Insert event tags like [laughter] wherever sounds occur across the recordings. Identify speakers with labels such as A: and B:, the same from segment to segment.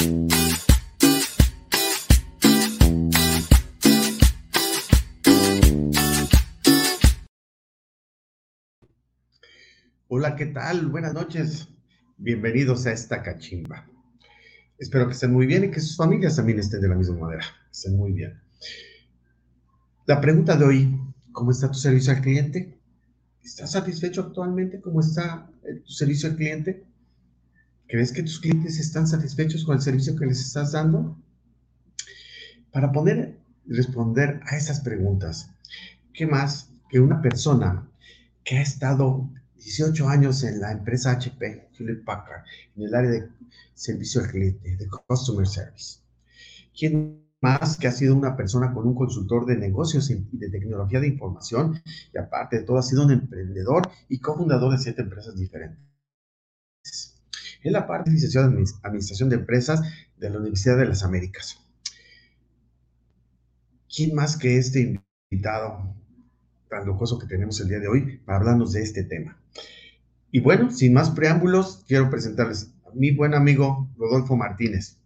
A: Hola, ¿qué tal? Buenas noches. Bienvenidos a esta cachimba. Espero que estén muy bien y que sus familias también estén de la misma manera. Estén muy bien. La pregunta de hoy, ¿cómo está tu servicio al cliente? ¿Estás satisfecho actualmente? ¿Cómo está eh, tu servicio al cliente? ¿Crees que tus clientes están satisfechos con el servicio que les estás dando? Para poder responder a esas preguntas, ¿qué más que una persona que ha estado 18 años en la empresa HP, Philip Packard, en el área de servicio al cliente, de Customer Service. ¿Quién más que ha sido una persona con un consultor de negocios y de tecnología de información y aparte de todo ha sido un emprendedor y cofundador de siete empresas diferentes? En la parte de licenciado en Administración de Empresas de la Universidad de las Américas. ¿Quién más que este invitado tan lujoso que tenemos el día de hoy para hablarnos de este tema? Y bueno, sin más preámbulos, quiero presentarles a mi buen amigo Rodolfo Martínez.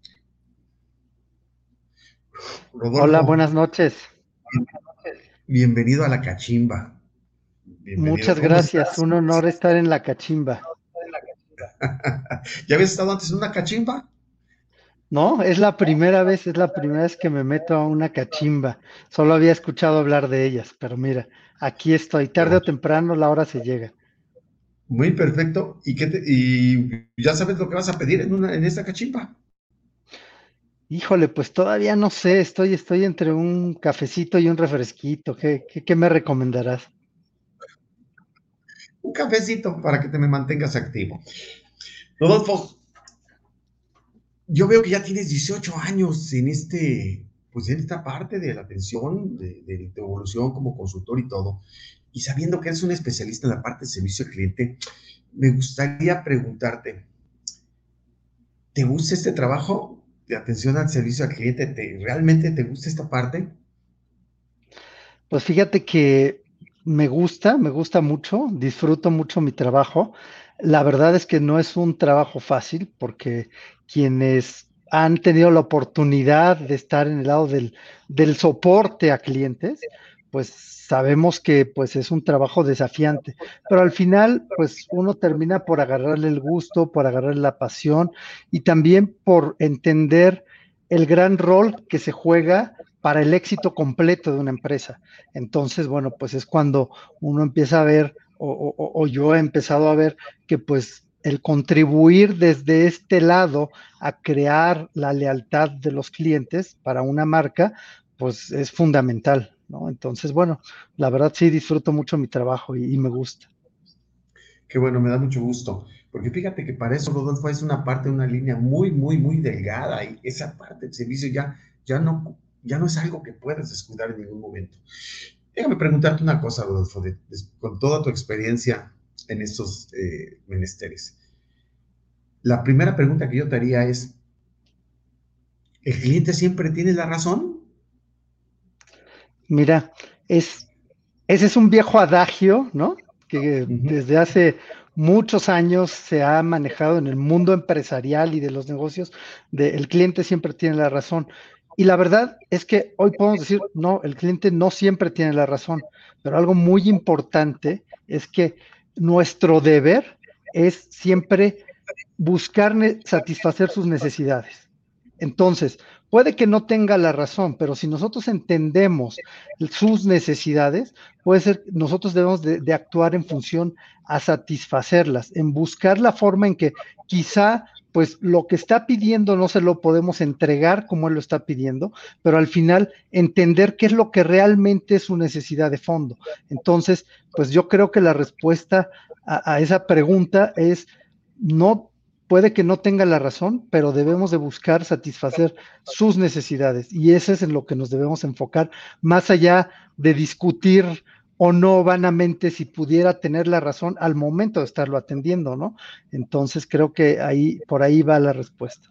B: Hola, buenas noches.
A: Bienvenido a la cachimba.
B: Muchas gracias, un honor estar en la cachimba. [laughs]
A: ¿Ya habías estado antes en una cachimba?
B: No, es la primera vez, es la primera vez que me meto a una cachimba. Solo había escuchado hablar de ellas, pero mira, aquí estoy. Tarde o temprano la hora se llega.
A: Muy perfecto. ¿Y, qué y ya sabes lo que vas a pedir en, una, en esta cachimba?
B: Híjole, pues todavía no sé, estoy, estoy entre un cafecito y un refresquito. ¿Qué, qué, me recomendarás?
A: Un cafecito para que te me mantengas activo. Rodolfo, yo veo que ya tienes 18 años en este, pues en esta parte de la atención, de, de evolución como consultor y todo y sabiendo que eres un especialista en la parte de servicio al cliente, me gustaría preguntarte, ¿te gusta este trabajo de atención al servicio al cliente? ¿Te, ¿Realmente te gusta esta parte?
B: Pues fíjate que me gusta, me gusta mucho, disfruto mucho mi trabajo. La verdad es que no es un trabajo fácil porque quienes han tenido la oportunidad de estar en el lado del, del soporte a clientes, pues sabemos que pues es un trabajo desafiante, pero al final pues uno termina por agarrarle el gusto, por agarrarle la pasión y también por entender el gran rol que se juega para el éxito completo de una empresa. Entonces, bueno, pues es cuando uno empieza a ver, o, yo he empezado a ver que pues el contribuir desde este lado a crear la lealtad de los clientes para una marca, pues es fundamental. ¿no? Entonces, bueno, la verdad sí disfruto mucho mi trabajo y, me gusta.
A: Qué bueno, me da mucho gusto. Porque fíjate que para eso, Rodolfo, es una parte, una línea muy, muy, muy delgada y esa parte del servicio ya, ya, no, ya no es algo que puedas descuidar en ningún momento. Déjame preguntarte una cosa, Rodolfo, con toda tu experiencia en estos eh, menesteres. La primera pregunta que yo te haría es, ¿el cliente siempre tiene la razón?
B: Mira, es, ese es un viejo adagio, ¿no? Que desde hace muchos años se ha manejado en el mundo empresarial y de los negocios, de el cliente siempre tiene la razón. Y la verdad es que hoy podemos decir, no, el cliente no siempre tiene la razón, pero algo muy importante es que nuestro deber es siempre buscar satisfacer sus necesidades. Entonces, Puede que no tenga la razón, pero si nosotros entendemos sus necesidades, puede ser, nosotros debemos de, actuar en función a satisfacerlas, en buscar la forma en que quizá pues lo que está pidiendo no se lo podemos entregar como él lo está pidiendo, pero al final entender qué es lo que realmente es su necesidad de fondo. Entonces, pues yo creo que la respuesta a, a esa pregunta es no puede que no tenga la razón, pero debemos de buscar satisfacer sus necesidades y ese es en lo que nos debemos enfocar, más allá de discutir o no vanamente si pudiera tener la razón al momento de estarlo atendiendo, ¿no? Entonces creo que ahí, por ahí va la respuesta.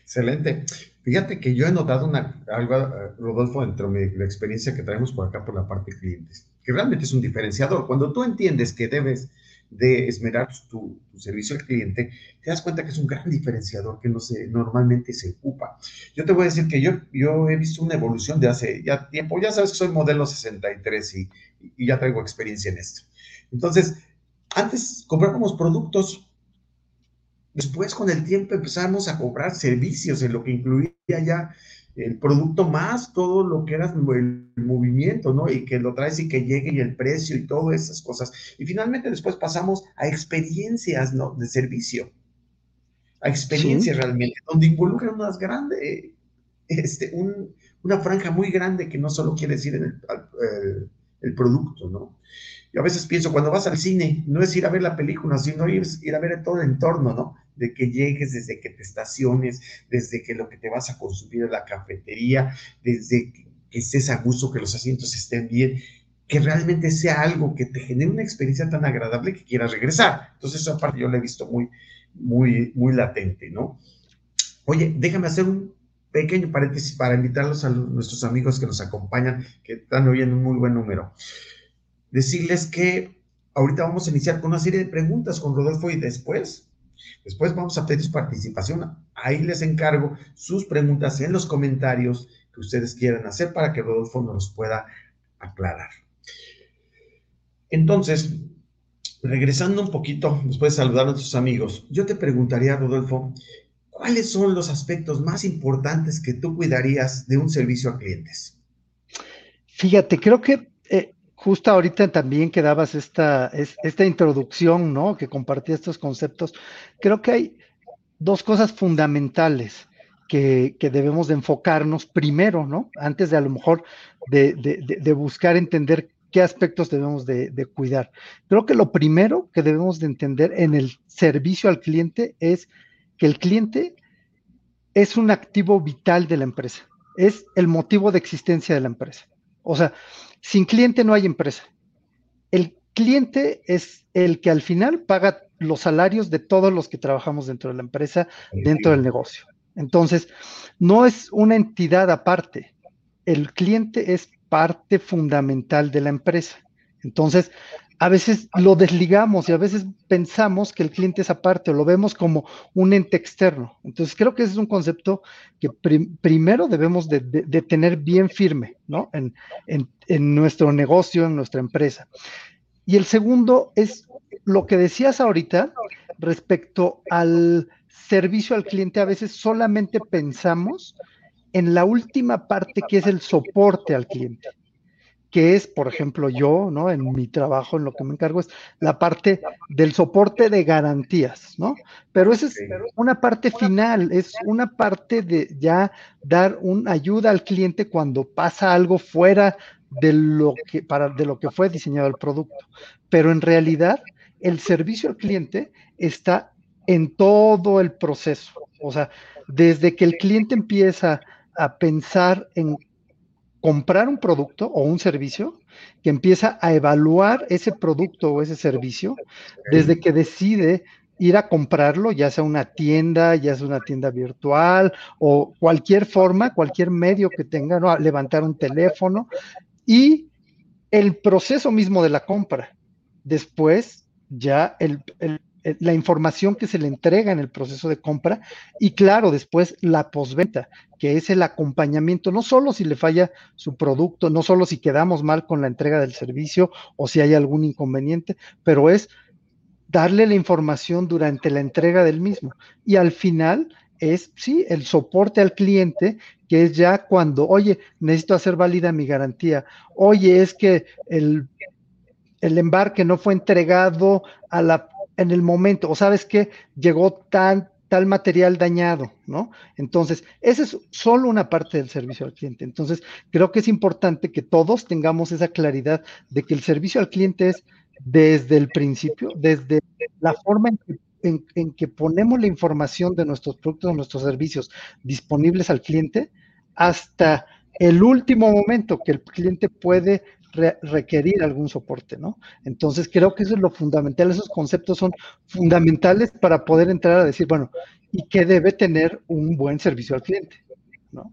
A: Excelente. Fíjate que yo he notado una, algo, Rodolfo, dentro de la experiencia que traemos por acá por la parte de clientes, que realmente es un diferenciador. Cuando tú entiendes que debes de esmerar tu, servicio al cliente, te das cuenta que es un gran diferenciador que no se, normalmente se ocupa. Yo te voy a decir que yo, yo he visto una evolución de hace ya tiempo, ya sabes que soy modelo 63 y, y ya traigo experiencia en esto. Entonces, antes comprábamos productos, después con el tiempo empezamos a comprar servicios en lo que incluía ya el producto más todo lo que era el movimiento, ¿no? Y que lo traes y que llegue y el precio y todas esas cosas. Y finalmente después pasamos a experiencias, ¿no? De servicio. A experiencias realmente, donde involucran unas grandes, este, una franja muy grande que no solo quiere decir el, el, el producto, ¿no? Yo a veces pienso, cuando vas al cine, no es ir a ver la película, sino ir, ir a ver todo el entorno, ¿no? De que llegues, desde que te estaciones, desde que lo que te vas a consumir en la cafetería, desde que, estés a gusto, que los asientos estén bien, que realmente sea algo que te genere una experiencia tan agradable que quieras regresar. Entonces, esa parte yo la he visto muy, muy, muy latente, ¿no? Oye, déjame hacer un pequeño paréntesis para invitarlos a nuestros amigos que nos acompañan, que están oyendo un muy buen número decirles que ahorita vamos a iniciar con una serie de preguntas con Rodolfo y después, después vamos a pedir su participación. Ahí les encargo sus preguntas en los comentarios que ustedes quieran hacer para que Rodolfo nos pueda aclarar. Entonces, regresando un poquito, después de saludar a nuestros amigos, yo te preguntaría, Rodolfo, ¿cuáles son los aspectos más importantes que tú cuidarías de un servicio a clientes?
B: Fíjate, creo que justo ahorita también que dabas esta, esta introducción, ¿no? Que compartía estos conceptos. Creo que hay dos cosas fundamentales que, debemos de enfocarnos primero, ¿no? Antes de a lo mejor de, buscar entender qué aspectos debemos de, cuidar. Creo que lo primero que debemos de entender en el servicio al cliente es que el cliente es un activo vital de la empresa, es el motivo de existencia de la empresa. O sea, sin cliente no hay empresa. El cliente es el que al final paga los salarios de todos los que trabajamos dentro de la empresa, dentro del negocio. Entonces, no es una entidad aparte. El cliente es parte fundamental de la empresa. Entonces, a veces lo desligamos y a veces pensamos que el cliente es aparte o lo vemos como un ente externo. Entonces creo que ese es un concepto que primero debemos de, tener bien firme ¿no? en, en, nuestro negocio, en nuestra empresa. Y el segundo es lo que decías ahorita respecto al servicio al cliente. A veces solamente pensamos en la última parte que es el soporte al cliente que es, por ejemplo, yo, ¿no? En mi trabajo, en lo que me encargo, es la parte del soporte de garantías, ¿no? Pero esa es una parte final, es una parte de ya dar una ayuda al cliente cuando pasa algo fuera de lo que, para, de lo que fue diseñado el producto. Pero en realidad, el servicio al cliente está en todo el proceso. O sea, desde que el cliente empieza a pensar en comprar un producto o un servicio, que empieza a evaluar ese producto o ese servicio desde que decide ir a comprarlo, ya sea una tienda, ya sea una tienda virtual o cualquier forma, cualquier medio que tenga, ¿no? levantar un teléfono y el proceso mismo de la compra. Después, ya el, el la información que se le entrega en el proceso de compra y claro, después la posventa, que es el acompañamiento, no solo si le falla su producto, no solo si quedamos mal con la entrega del servicio o si hay algún inconveniente, pero es darle la información durante la entrega del mismo. Y al final es, sí, el soporte al cliente, que es ya cuando, oye, necesito hacer válida mi garantía, oye, es que el, el embarque no fue entregado a la en el momento, o sabes que llegó tan, tal material dañado, ¿no? Entonces, esa es solo una parte del servicio al cliente. Entonces, creo que es importante que todos tengamos esa claridad de que el servicio al cliente es desde el principio, desde la forma en que, ponemos la información de nuestros productos, de nuestros servicios disponibles al cliente, hasta el último momento que el cliente puede requerir algún soporte, ¿no? Entonces creo que eso es lo fundamental, esos conceptos son fundamentales para poder entrar a decir, bueno, ¿y qué debe tener un buen servicio al cliente? ¿no?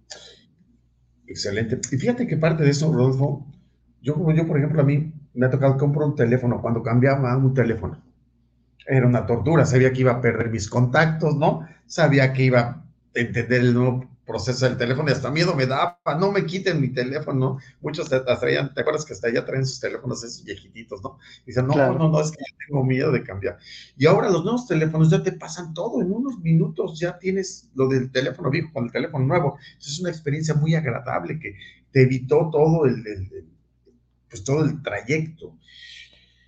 A: Excelente. Y fíjate que parte de eso, Rodolfo, yo como yo, por ejemplo, a mí me ha tocado comprar un teléfono cuando cambiaba un teléfono. era una tortura, sabía que iba a perder mis contactos, ¿no? Sabía que iba a entender el nuevo proceso del teléfono y hasta miedo me daba, no me quiten mi teléfono, muchos te, traían, ¿te acuerdas que hasta allá traen sus teléfonos esos viejitos, ¿no? dicen, no, no, no, es que yo tengo miedo de cambiar. Y ahora los nuevos teléfonos ya te pasan todo, en unos minutos ya tienes lo del teléfono viejo con el teléfono nuevo. Entonces es una experiencia muy agradable que te evitó todo el, pues todo el trayecto.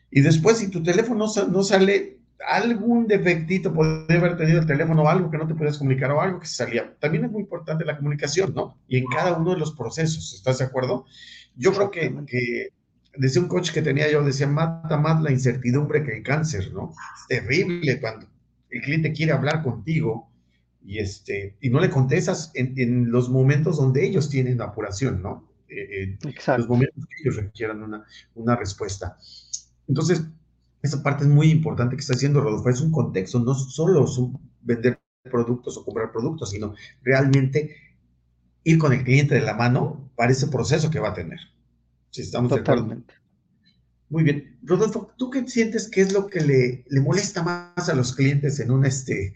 A: Y después, si tu teléfono no sale algún defectito podría haber tenido el teléfono o algo que no te podías comunicar o algo que se salía. También es muy importante la comunicación, ¿no? Y en cada uno de los procesos, ¿estás de acuerdo? Yo creo que, que decía un coach que tenía yo, decía, mata más la incertidumbre que el cáncer, ¿no? Es terrible cuando el cliente quiere hablar contigo y, este, y no le contestas en, los momentos donde ellos tienen apuración, ¿no? Eh, en los momentos que ellos requieran una, una respuesta. Entonces, esa parte es muy importante que está haciendo Rodolfo. Es un contexto, no solo vender productos o comprar productos, sino realmente ir con el cliente de la mano para ese proceso que va a tener. Si estamos Totalmente. de acuerdo. Muy bien. Rodolfo, ¿tú qué sientes que es lo que le, le molesta más a los clientes en un este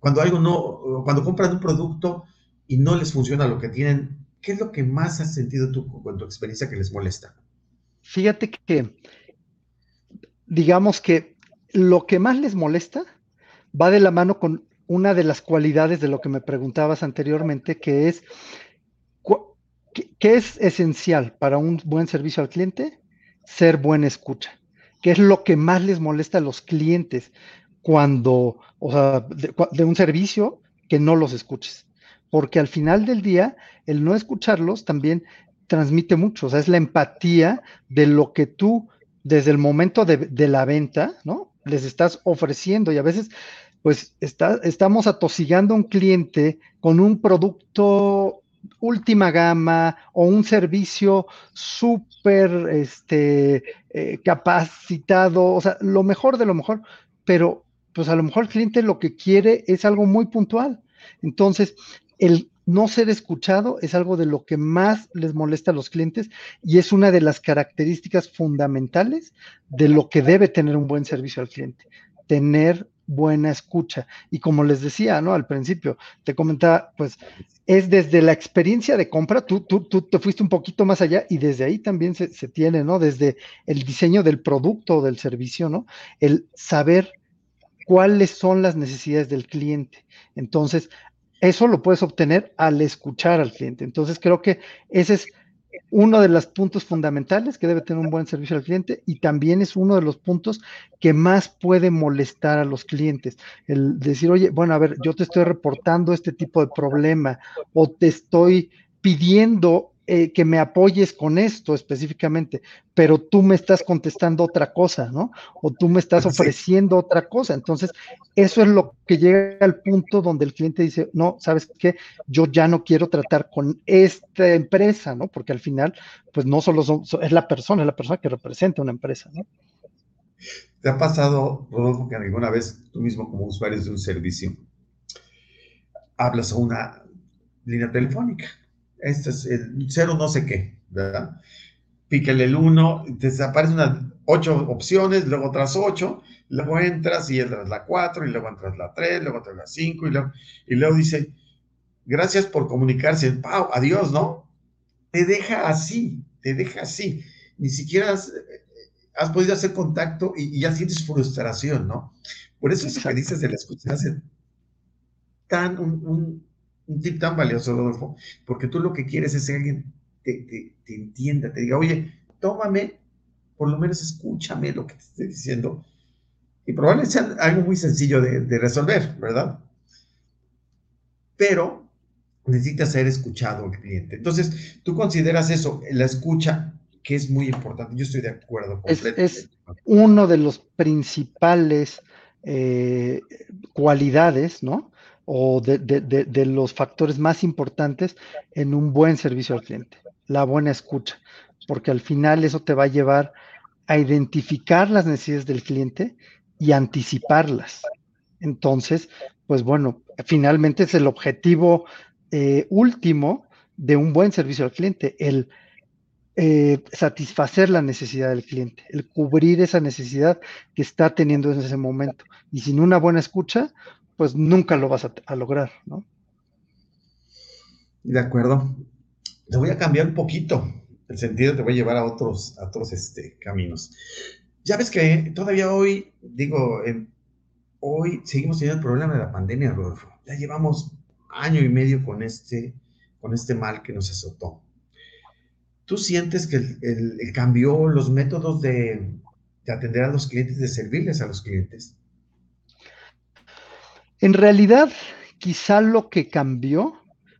A: cuando algo no, cuando compran un producto y no les funciona lo que tienen, ¿qué es lo que más has sentido tú con tu experiencia que les molesta?
B: Fíjate que digamos que lo que más les molesta va de la mano con una de las cualidades de lo que me preguntabas anteriormente, que es, ¿qué es esencial para un buen servicio al cliente? Ser buena escucha, que es lo que más les molesta a los clientes cuando, o sea, de, de un servicio que no los escuches. Porque al final del día, el no escucharlos también transmite mucho, o sea, es la empatía de lo que tú desde el momento de, la venta, ¿no? Les estás ofreciendo y a veces, pues, está, estamos atosigando a un cliente con un producto última gama o un servicio súper este, eh, capacitado, o sea, lo mejor de lo mejor, pero pues a lo mejor el cliente lo que quiere es algo muy puntual. Entonces, el no ser escuchado es algo de lo que más les molesta a los clientes y es una de las características fundamentales de lo que debe tener un buen servicio al cliente, tener buena escucha. Y como les decía, ¿no? Al principio, te comentaba, pues es desde la experiencia de compra, tú, tú, tú te fuiste un poquito más allá y desde ahí también se, se tiene, ¿no? Desde el diseño del producto o del servicio, ¿no? El saber cuáles son las necesidades del cliente. Entonces, eso lo puedes obtener al escuchar al cliente. Entonces creo que ese es uno de los puntos fundamentales que debe tener un buen servicio al cliente y también es uno de los puntos que más puede molestar a los clientes. El decir, oye, bueno, a ver, yo te estoy reportando este tipo de problema o te estoy pidiendo eh, que me apoyes con esto específicamente, pero tú me estás contestando otra cosa, ¿no? O tú me estás ofreciendo otra cosa. Entonces, eso es lo que llega al punto donde el cliente dice, no, ¿sabes qué? Yo ya no quiero tratar con esta empresa, ¿no? Porque al final, pues no solo es la persona, es la persona que representa una empresa, ¿no?
A: ¿Te ha pasado, Rodolfo, que alguna vez tú mismo como usuario de un servicio hablas a una línea telefónica este es el cero no sé qué, ¿verdad? Píquele el 1, te aparecen unas ocho opciones, luego otras ocho, luego entras y entras la 4, y luego entras la 3, luego entras la 5, y luego, y luego dice, gracias por comunicarse, ¡pau! Adiós, ¿no? Te deja así, te deja así. Ni siquiera has, podido hacer contacto y, ya sientes frustración, ¿no? Por eso es que dices de la escucha hace tan un, un tip tan valioso, Rodolfo, porque tú lo que quieres es que alguien te, entienda, te diga, oye, tómame, por lo menos escúchame lo que te estoy diciendo. Y probablemente sea algo muy sencillo de, resolver, ¿verdad? Pero necesita ser escuchado el cliente. Entonces, tú consideras eso, la escucha, que es muy importante. Yo estoy de acuerdo.
B: Es, es uno de los principales eh, cualidades, ¿no? O de, los factores más importantes en un buen servicio al cliente, la buena escucha, porque al final eso te va a llevar a identificar las necesidades del cliente y anticiparlas. Entonces, pues bueno, finalmente es el objetivo eh, último de un buen servicio al cliente, el eh, satisfacer la necesidad del cliente, el cubrir esa necesidad que está teniendo en ese momento. Y sin una buena escucha, pues nunca lo vas a, lograr, ¿no?
A: De acuerdo. Te voy a cambiar un poquito el sentido, te voy a llevar a otros, a otros este, caminos. Ya ves que todavía hoy, digo, hoy seguimos teniendo el problema de la pandemia, Rodolfo. Ya llevamos año y medio con este, con este mal que nos azotó. ¿Tú sientes que el, cambió los métodos de atender a los clientes, de servirles a los clientes?
B: En realidad, quizá lo que cambió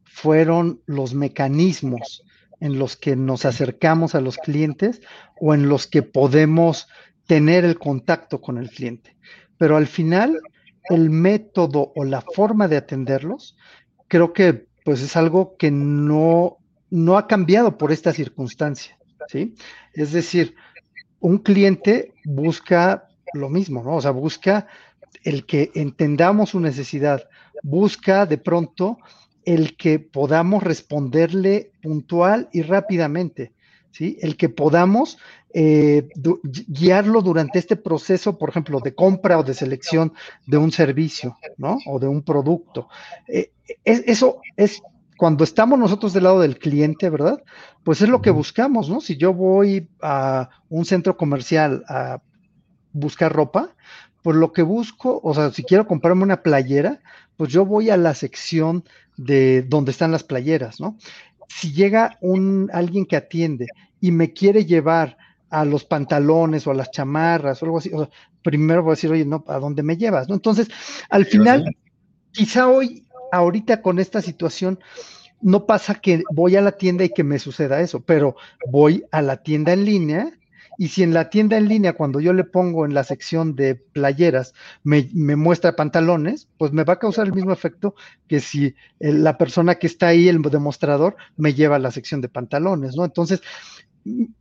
B: fueron los mecanismos en los que nos acercamos a los clientes o en los que podemos tener el contacto con el cliente. Pero al final, el método o la forma de atenderlos, creo que pues es algo que no, no ha cambiado por esta circunstancia, ¿sí? Es decir, un cliente busca lo mismo, ¿no? O sea, busca el que entendamos su necesidad, busca de pronto el que podamos responderle puntual y rápidamente, ¿sí? El que podamos eh, guiarlo durante este proceso, por ejemplo, de compra o de selección de un servicio, ¿no? O de un producto. Eh, eso es cuando estamos nosotros del lado del cliente, ¿verdad? Pues es lo que buscamos, ¿no? Si yo voy a un centro comercial a buscar ropa, pues lo que busco, o sea, si quiero comprarme una playera, pues yo voy a la sección de donde están las playeras, ¿no? Si llega un alguien que atiende y me quiere llevar a los pantalones o a las chamarras o algo así, primero voy a decir, oye, no, ¿a dónde me llevas? ¿no? Entonces, al final, quizá hoy, ahorita con esta situación, no pasa que voy a la tienda y que me suceda eso, pero voy a la tienda en línea y si en la tienda en línea, cuando yo le pongo en la sección de playeras, me, muestra pantalones, pues me va a causar el mismo efecto que si la persona que está ahí, el demostrador, me lleva a la sección de pantalones, ¿no? Entonces,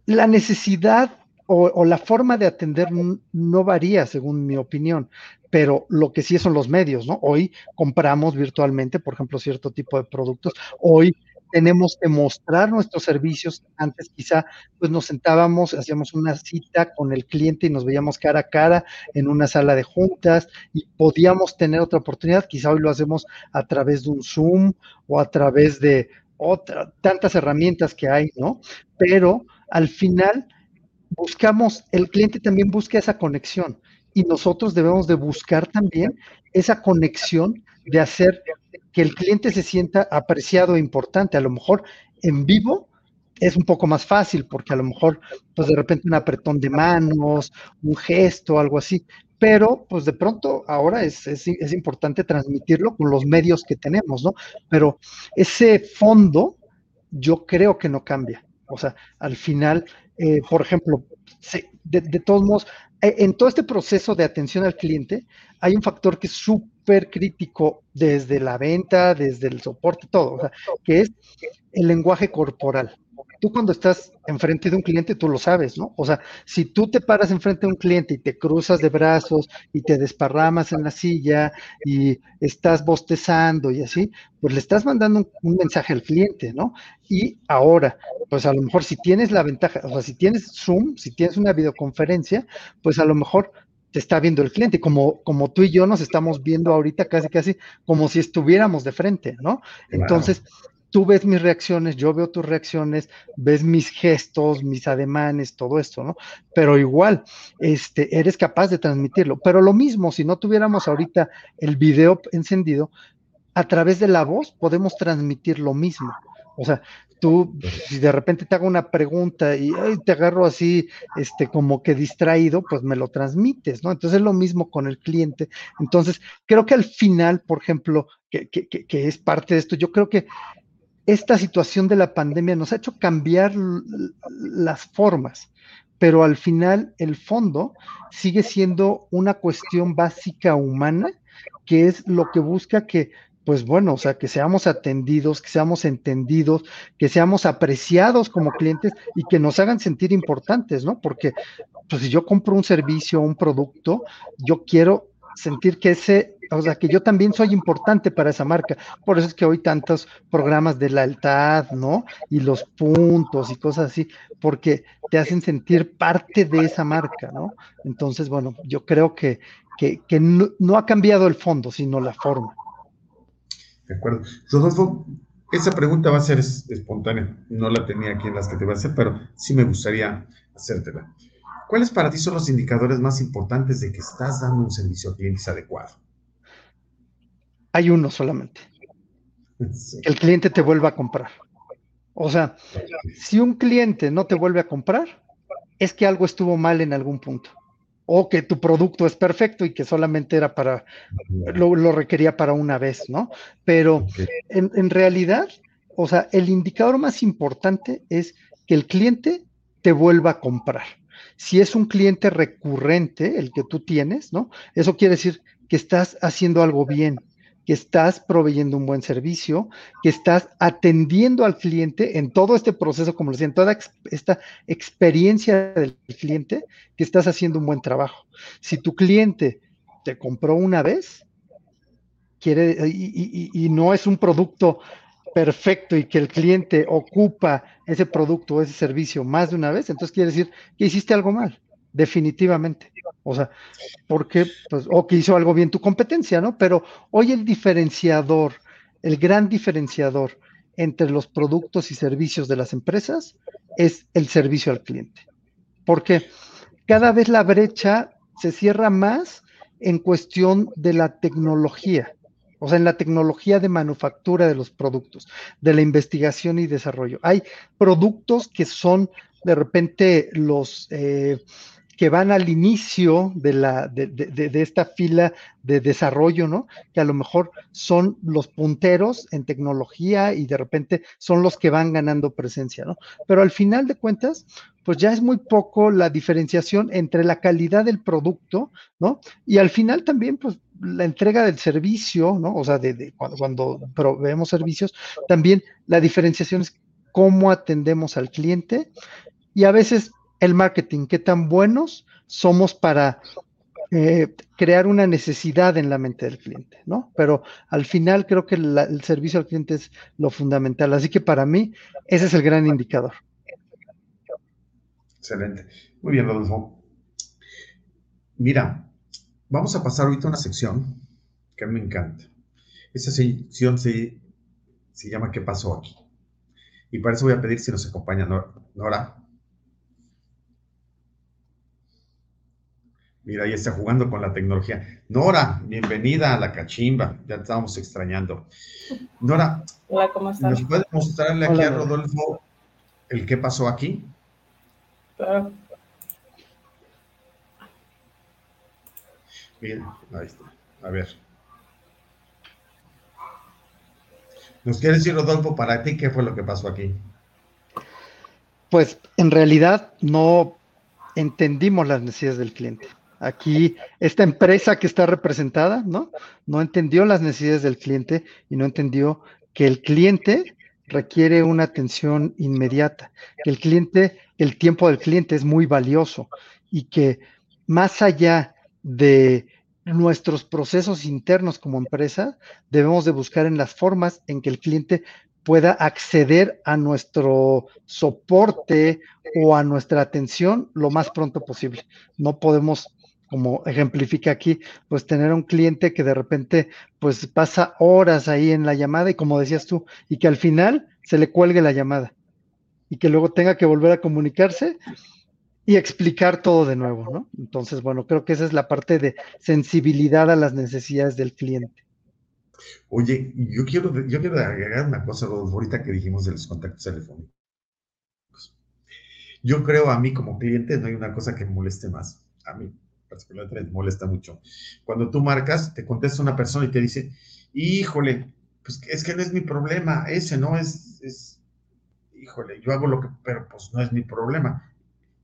B: la necesidad o, la forma de atender no varía, según mi opinión, pero lo que sí son los medios, ¿no? Hoy compramos virtualmente, por ejemplo, cierto tipo de productos. Hoy tenemos que mostrar nuestros servicios. Antes quizá pues nos sentábamos, hacíamos una cita con el cliente y nos veíamos cara a cara en una sala de juntas y podíamos tener otra oportunidad. Quizá hoy lo hacemos a través de un Zoom o a través de otra, tantas herramientas que hay, ¿no? Pero al final buscamos, el cliente también busca esa conexión y nosotros debemos de buscar también esa conexión de hacer que el cliente se sienta apreciado e importante. A lo mejor en vivo es un poco más fácil porque a lo mejor pues de repente un apretón de manos, un gesto, algo así, pero pues de pronto ahora es, es, importante transmitirlo con los medios que tenemos, ¿no? Pero ese fondo yo creo que no cambia. O sea, al final, eh, por ejemplo, de, de, todos modos, eh, en todo este proceso de atención al cliente, hay un factor que es súper crítico desde la venta, desde el soporte, todo, o sea, que es el lenguaje corporal tú cuando estás enfrente de un cliente, tú lo sabes, ¿no? O sea, si tú te paras enfrente de un cliente y te cruzas de brazos y te desparramas en la silla y estás bostezando y así, pues le estás mandando un, mensaje al cliente, ¿no? Y ahora, pues a lo mejor si tienes la ventaja, o sea, si tienes Zoom, si tienes una videoconferencia, pues a lo mejor te está viendo el cliente, como, como tú y yo nos estamos viendo ahorita casi, casi como si estuviéramos de frente, ¿no? Entonces, tú ves mis reacciones, yo veo tus reacciones, ves mis gestos, mis ademanes, todo esto, ¿no? Pero igual, este, eres capaz de transmitirlo. Pero lo mismo, si no tuviéramos ahorita el video encendido, a través de la voz podemos transmitir lo mismo. O sea, tú, si de repente te hago una pregunta y te agarro así, este, como que distraído, pues me lo transmites, ¿no? Entonces es lo mismo con el cliente. Entonces, creo que al final, por ejemplo, que, es parte de esto, yo creo que esta situación de la pandemia nos ha hecho cambiar las formas, pero al final el fondo sigue siendo una cuestión básica humana, que es lo que busca que, pues bueno, o sea, que seamos atendidos, que seamos entendidos, que seamos apreciados como clientes y que nos hagan sentir importantes, ¿no? Porque, pues si yo compro un servicio, un producto, yo quiero sentir que ese o sea, que yo también soy importante para esa marca. Por eso es que hoy tantos programas de lealtad, ¿no? Y los puntos y cosas así, porque te hacen sentir parte de esa marca, ¿no? Entonces, bueno, yo creo que, que, no, ha cambiado el fondo, sino la forma.
A: De acuerdo. Rodolfo, esa pregunta va a ser espontánea. No la tenía aquí en las que te voy a hacer, pero sí me gustaría hacértela. ¿Cuáles para ti son los indicadores más importantes de que estás dando un servicio a clientes adecuado?
B: Hay uno solamente. Que el cliente te vuelva a comprar. O sea, si un cliente no te vuelve a comprar, es que algo estuvo mal en algún punto. O que tu producto es perfecto y que solamente era para, lo, requería para una vez, ¿no? Pero en, en realidad, o sea, el indicador más importante es que el cliente te vuelva a comprar. Si es un cliente recurrente el que tú tienes, ¿no? Eso quiere decir que estás haciendo algo bien, que estás proveyendo un buen servicio, que estás atendiendo al cliente en todo este proceso, como decía, en toda esta experiencia del cliente, que estás haciendo un buen trabajo. Si tu cliente te compró una vez, quiere, y no es un producto perfecto y que el cliente ocupa ese producto o ese servicio más de una vez, entonces quiere decir que hiciste algo mal, definitivamente. O sea, porque, pues, o que hizo algo bien tu competencia, ¿no? Pero hoy el diferenciador, el gran diferenciador entre los productos y servicios de las empresas es el servicio al cliente. Porque cada vez la brecha se cierra más en cuestión de la tecnología o sea, en la tecnología de manufactura de los productos, de la investigación y desarrollo. Hay productos que son de repente los eh, que van al inicio de, la, de, esta fila de desarrollo, ¿no? Que a lo mejor son los punteros en tecnología y de repente son los que van ganando presencia, ¿no? Pero al final de cuentas, pues ya es muy poco la diferenciación entre la calidad del producto, ¿no? Y al final también, pues la entrega del servicio, ¿no? O sea, de, cuando, cuando proveemos servicios, también la diferenciación es cómo atendemos al cliente y a veces el marketing, qué tan buenos somos para eh, crear una necesidad en la mente del cliente, ¿no? Pero al final creo que el servicio al cliente es lo fundamental. Así que para mí, ese es el gran indicador.
A: Excelente. Muy bien, Rodolfo. Mira, vamos a pasar ahorita a una sección que me encanta. Esa sección se, se llama ¿Qué pasó aquí? Y para eso voy a pedir si nos acompaña Nora. Mira, ahí está jugando con la tecnología. Nora, bienvenida a la cachimba. Ya te estábamos extrañando. Nora,
C: Hola, ¿cómo estás?
A: ¿nos puede mostrarle aquí a Rodolfo el qué pasó aquí? Claro. Bien, ahí está. A ver. ¿Nos quiere decir, Rodolfo, para ti qué fue lo que pasó aquí?
B: Pues en realidad no entendimos las necesidades del cliente. Aquí, esta empresa que está representada, ¿no? No entendió las necesidades del cliente y no entendió que el cliente requiere una atención inmediata, que el cliente, el tiempo del cliente es muy valioso y que más allá de nuestros procesos internos como empresa, debemos de buscar en las formas en que el cliente pueda acceder a nuestro soporte o a nuestra atención lo más pronto posible. No podemos como ejemplifica aquí, pues tener un cliente que de repente pues pasa horas ahí en la llamada y como decías tú, y que al final se le cuelgue la llamada y que luego tenga que volver a comunicarse y explicar todo de nuevo, ¿no? Entonces, bueno, creo que esa es la parte de sensibilidad a las necesidades del cliente.
A: Oye, yo quiero, yo quiero agregar una cosa, ahorita que dijimos de los contactos telefónicos. Yo creo a mí como cliente no hay una cosa que me moleste más. A mí particularmente me molesta mucho. Cuando tú marcas, te contesta una persona y te dice, híjole, pues es que no es mi problema, ese no es, es, híjole, yo hago lo que, pero pues no es mi problema.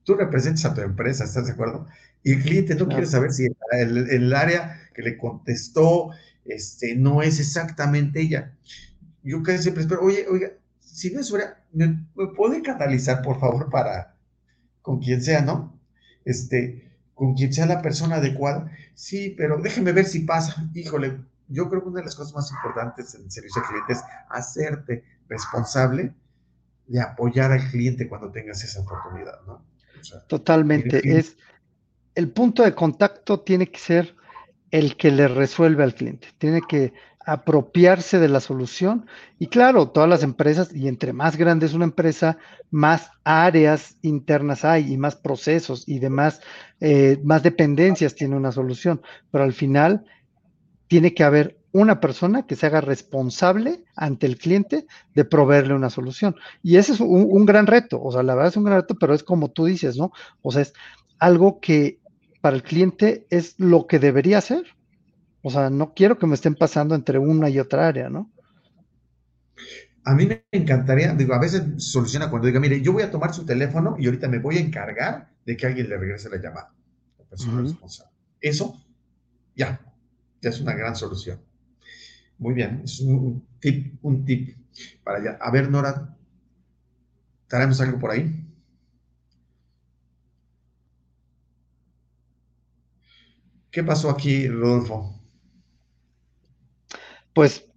A: Tú representas a tu empresa, ¿estás de acuerdo? Y el cliente no quiere saber si el, área que le contestó este, no es exactamente ella. Yo casi siempre espero, oye, oiga, si no es ¿me, ¿me puede catalizar, por favor, para con quien sea, ¿no? Este, con quien sea la persona adecuada. Sí, pero déjeme ver si pasa. Híjole, yo creo que una de las cosas más importantes en servicio al cliente es hacerte responsable de apoyar al cliente cuando tengas esa oportunidad, ¿no?
B: Totalmente. Es el punto de contacto tiene que ser el que le resuelve al cliente. Tiene que apropiarse de la solución. Y claro, todas las empresas, y entre más grande es una empresa, más áreas internas hay y más procesos y demás, eh, más dependencias tiene una solución. Pero al final tiene que haber una persona que se haga responsable ante el cliente de proveerle una solución. Y ese es un, un, gran reto, o sea, la verdad es un gran reto, pero es como tú dices, ¿no? O sea, es algo que para el cliente es lo que debería hacer. O sea, no quiero que me estén pasando entre una y otra área, ¿no?
A: A mí me encantaría, digo, a veces soluciona cuando diga, mire, yo voy a tomar su teléfono y ahorita me voy a encargar de que alguien le regrese la llamada. La persona responsable. Eso, ya, ya es una gran solución. Muy bien, es un tip, un tip para allá. A ver, Nora, ¿tenemos algo por ahí? ¿Qué pasó aquí, Rodolfo?
B: Pues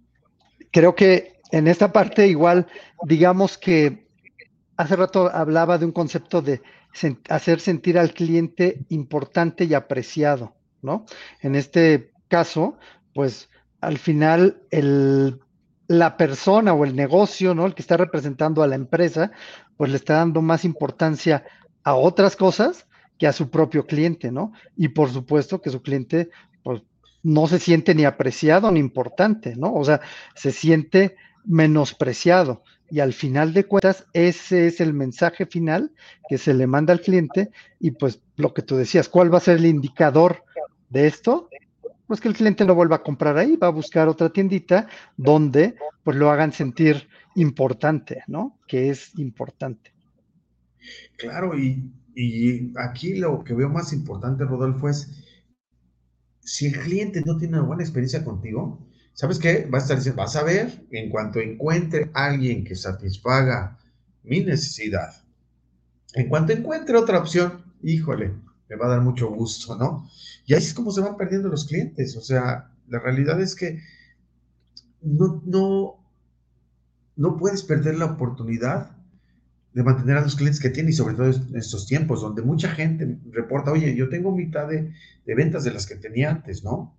B: creo que en esta parte igual, digamos que hace rato hablaba de un concepto de hacer sentir al cliente importante y apreciado, ¿no? En este caso, pues al final el, la persona o el negocio, ¿no? El que está representando a la empresa, pues le está dando más importancia a otras cosas que a su propio cliente, ¿no? Y por supuesto que su cliente, no se siente ni apreciado ni importante, ¿no? O sea, se siente menospreciado. Y al final de cuentas, ese es el mensaje final que se le manda al cliente. Y pues lo que tú decías, ¿cuál va a ser el indicador de esto? Pues que el cliente no vuelva a comprar ahí, va a buscar otra tiendita donde pues lo hagan sentir importante, ¿no? Que es importante.
A: Claro, y, y aquí lo que veo más importante, Rodolfo, es si el cliente no tiene una buena experiencia contigo, ¿sabes qué? Va a estar diciendo, vas a ver, en cuanto encuentre alguien que satisfaga mi necesidad, en cuanto encuentre otra opción, híjole, me va a dar mucho gusto, ¿no? Y ahí es como se van perdiendo los clientes, o sea, la realidad es que no, no, no puedes perder la oportunidad de mantener a los clientes que tiene y sobre todo en estos tiempos donde mucha gente reporta, oye, yo tengo mitad de, ventas de las que tenía antes, ¿no?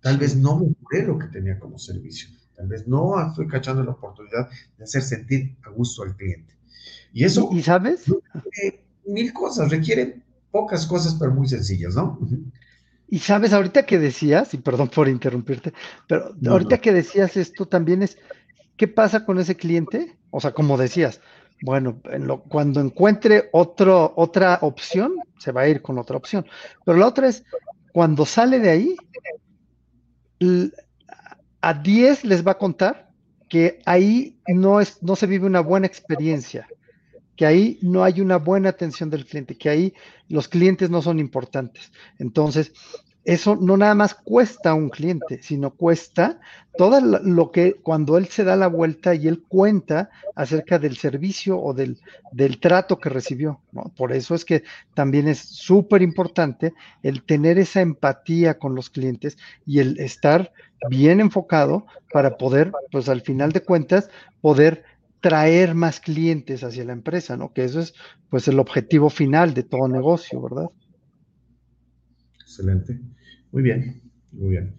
A: Tal vez no mejoré lo que tenía como servicio, tal vez no estoy cachando la oportunidad de hacer sentir a gusto al cliente. Y eso...
B: ¿Y sabes?
A: mil cosas, requiere pocas cosas, pero muy sencillas, ¿no?
B: Y sabes, ahorita que decías, y perdón por interrumpirte, pero ahorita que decías esto también es, ¿qué pasa con ese cliente? O sea, como decías, bueno, cuando encuentre otra opción, se va a ir con otra opción. Pero la otra es, cuando sale de ahí, a 10 les va a contar que ahí no, es, no se vive una buena experiencia, que ahí no hay una buena atención del cliente, que ahí los clientes no son importantes. Entonces, eso no nada más cuesta a un cliente, sino cuesta todo lo que cuando él se da la vuelta y él cuenta acerca del servicio o del, del trato que recibió. Por eso es que también es súper importante el tener esa empatía con los clientes y el estar bien enfocado para poder, pues al final de cuentas, poder traer más clientes hacia la empresa, ¿no? Que eso es pues el objetivo final de todo negocio, ¿verdad?
A: Excelente. Muy bien, muy bien.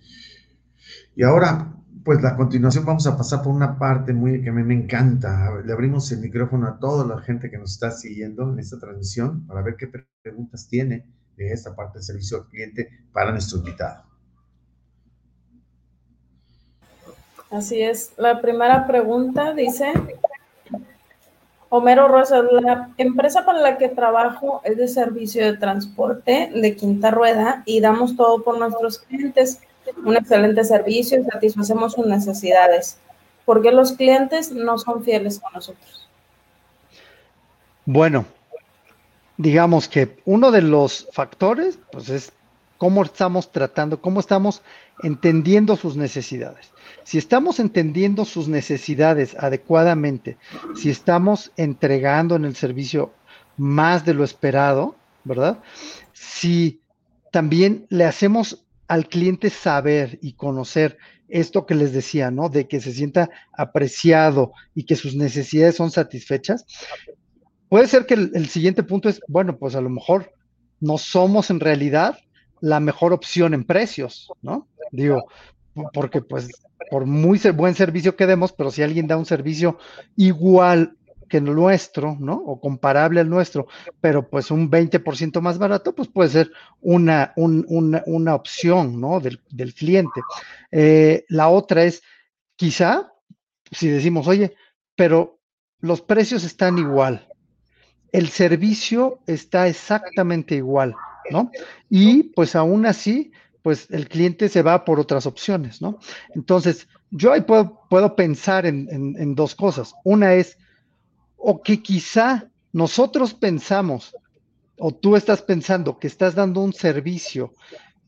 A: Y ahora, pues la continuación vamos a pasar por una parte muy que a mí me encanta. Le abrimos el micrófono a toda la gente que nos está siguiendo en esta transmisión para ver qué preguntas tiene de esta parte del servicio al cliente para nuestro invitado.
C: Así es. La primera pregunta dice, Homero Rosas, la empresa para la que trabajo es de servicio de transporte de quinta rueda y damos todo por nuestros clientes. Un excelente servicio y satisfacemos sus necesidades. ¿Por qué los clientes no son fieles con nosotros?
B: Bueno, digamos que uno de los factores pues es cómo estamos tratando, cómo estamos entendiendo sus necesidades. Si estamos entendiendo sus necesidades adecuadamente, si estamos entregando en el servicio más de lo esperado, ¿verdad? Si también le hacemos al cliente saber y conocer esto que les decía, ¿no? De que se sienta apreciado y que sus necesidades son satisfechas. Puede ser que el, siguiente punto es, bueno, pues a lo mejor no somos en realidad la mejor opción en precios, ¿no? Digo, porque pues por muy buen servicio que demos, pero si alguien da un servicio igual que el nuestro, ¿no? O comparable al nuestro, pero pues un 20% más barato, pues puede ser una, una, opción, ¿no? Del, cliente. Eh, la otra es, quizá, si decimos, oye, pero los precios están igual, el servicio está exactamente igual, ¿no? Y pues aún así, pues el cliente se va por otras opciones, ¿no? Entonces, yo ahí puedo, puedo pensar en, dos cosas. Una es, o que quizá nosotros pensamos, o tú estás pensando que estás dando un servicio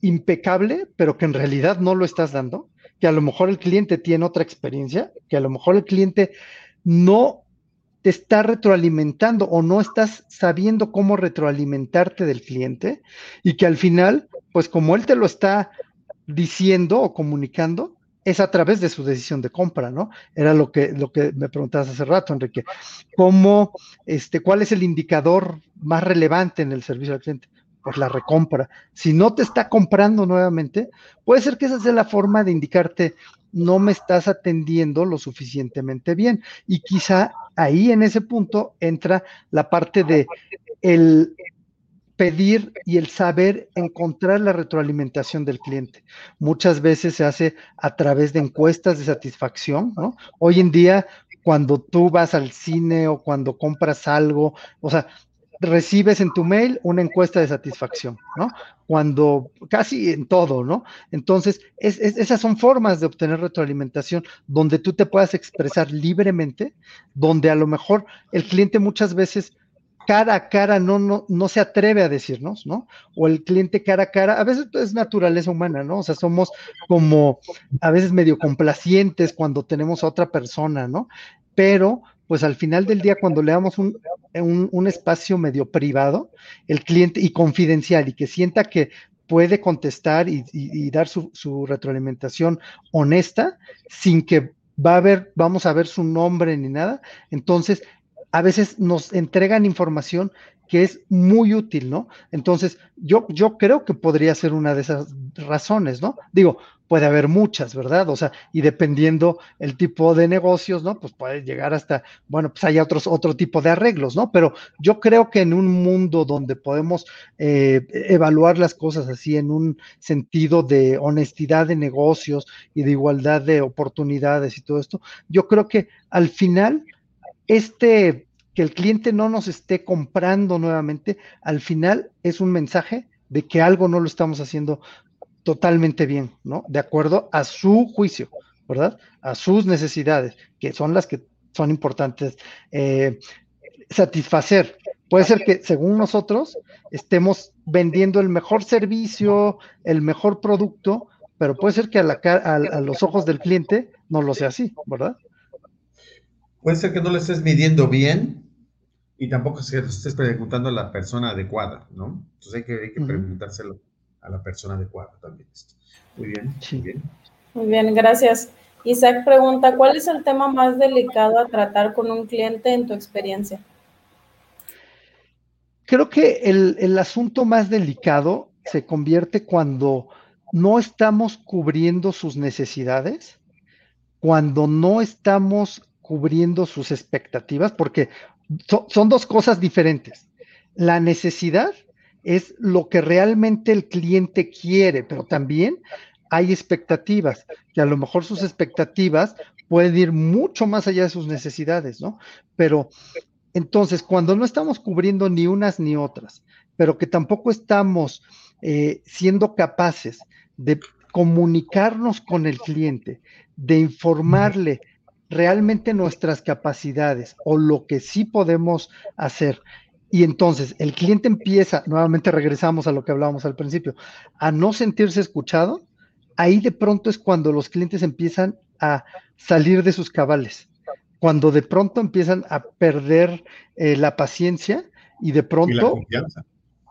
B: impecable, pero que en realidad no lo estás dando, que a lo mejor el cliente tiene otra experiencia, que a lo mejor el cliente no te está retroalimentando o no estás sabiendo cómo retroalimentarte del cliente y que al final, pues como él te lo está diciendo o comunicando, es a través de su decisión de compra, ¿no? Era lo que, lo que me preguntabas hace rato, Enrique. ¿Cómo, este, cuál es el indicador más relevante en el servicio al cliente? Pues la recompra. Si no te está comprando nuevamente, puede ser que esa sea la forma de indicarte, no me estás atendiendo lo suficientemente bien. Y quizá ahí en ese punto entra la parte de el pedir y el saber encontrar la retroalimentación del cliente. Muchas veces se hace a través de encuestas de satisfacción, ¿no? Hoy en día, cuando tú vas al cine o cuando compras algo, o sea, recibes en tu mail una encuesta de satisfacción, ¿no? Cuando casi en todo, ¿no? Entonces, esas son formas de obtener retroalimentación donde tú te puedas expresar libremente, donde a lo mejor el cliente muchas veces cara a cara no, no, no se atreve a decirnos, ¿no? O el cliente cara a cara, a veces es naturaleza humana, ¿no? O sea, somos como a veces medio complacientes cuando tenemos a otra persona, ¿no? Pero pues al final del día, cuando le damos un, un, espacio medio privado, el cliente y confidencial y que sienta que puede contestar y, dar su, retroalimentación honesta sin que va a ver, vamos a ver su nombre ni nada, entonces a veces nos entregan información que es muy útil, ¿no? Entonces, yo, yo creo que podría ser una de esas razones, ¿no? Digo, puede haber muchas, ¿verdad? O sea, y dependiendo el tipo de negocios, ¿no? Pues puede llegar hasta, bueno, pues hay otros, otro tipo de arreglos, ¿no? Pero yo creo que en un mundo donde podemos eh, evaluar las cosas así en un sentido de honestidad de negocios y de igualdad de oportunidades y todo esto, yo creo que al final, este que el cliente no nos esté comprando nuevamente, al final es un mensaje de que algo no lo estamos haciendo totalmente bien, ¿no? De acuerdo a su juicio, ¿verdad? A sus necesidades, que son las que son importantes eh, satisfacer. Puede ser que según nosotros estemos vendiendo el mejor servicio, el mejor producto, pero puede ser que a, la, a los ojos del cliente no lo sea así, ¿verdad?
A: Puede ser que no lo estés midiendo bien y tampoco se estés preguntando a la persona adecuada, ¿no? Entonces hay que, hay que preguntárselo a la persona adecuada también. Muy bien, muy bien.
C: Muy bien, gracias. Isaac pregunta, ¿cuál es el tema más delicado a tratar con un cliente en tu experiencia?
B: Creo que el, el asunto más delicado se convierte cuando no estamos cubriendo sus necesidades, cuando no estamos cubriendo sus expectativas, porque son dos cosas diferentes. La necesidad es lo que realmente el cliente quiere, pero también hay expectativas, que a lo mejor sus expectativas pueden ir mucho más allá de sus necesidades, ¿no? Pero entonces, cuando no estamos cubriendo ni unas ni otras, pero que tampoco estamos eh, siendo capaces de comunicarnos con el cliente, de informarle realmente nuestras capacidades o lo que sí podemos hacer. Y entonces el cliente empieza, nuevamente regresamos a lo que hablábamos al principio, a no sentirse escuchado, ahí de pronto es cuando los clientes empiezan a salir de sus cabales, cuando de pronto empiezan a perder eh, la paciencia y de pronto...
A: la confianza.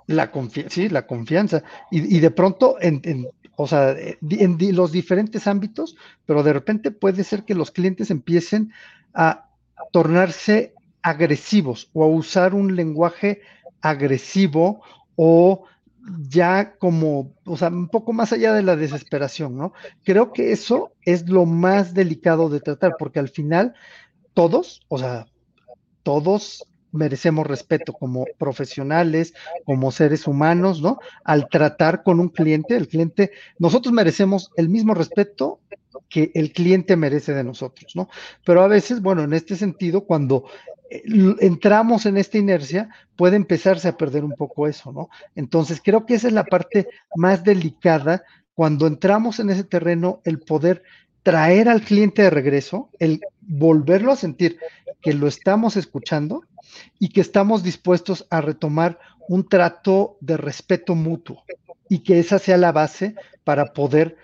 B: La confianza, sí, la confianza. Y, de pronto, en, o sea, en los diferentes ámbitos, pero de repente puede ser que los clientes empiecen a tornarse agresivos o a usar un lenguaje agresivo o ya como, o sea, un poco más allá de la desesperación, ¿no? Creo que eso es lo más delicado de tratar, porque al final todos, o sea, todos merecemos respeto como profesionales, como seres humanos, ¿no? Al tratar con un cliente, el cliente, nosotros merecemos el mismo respeto que el cliente merece de nosotros, ¿no? Pero a veces, bueno, en este sentido, cuando eh, entramos en esta inercia, puede empezarse a perder un poco eso, ¿no? Entonces, creo que esa es la parte más delicada cuando entramos en ese terreno, el poder traer al cliente de regreso, el volverlo a sentir que lo estamos escuchando y que estamos dispuestos a retomar un trato de respeto mutuo y que esa sea la base para poder,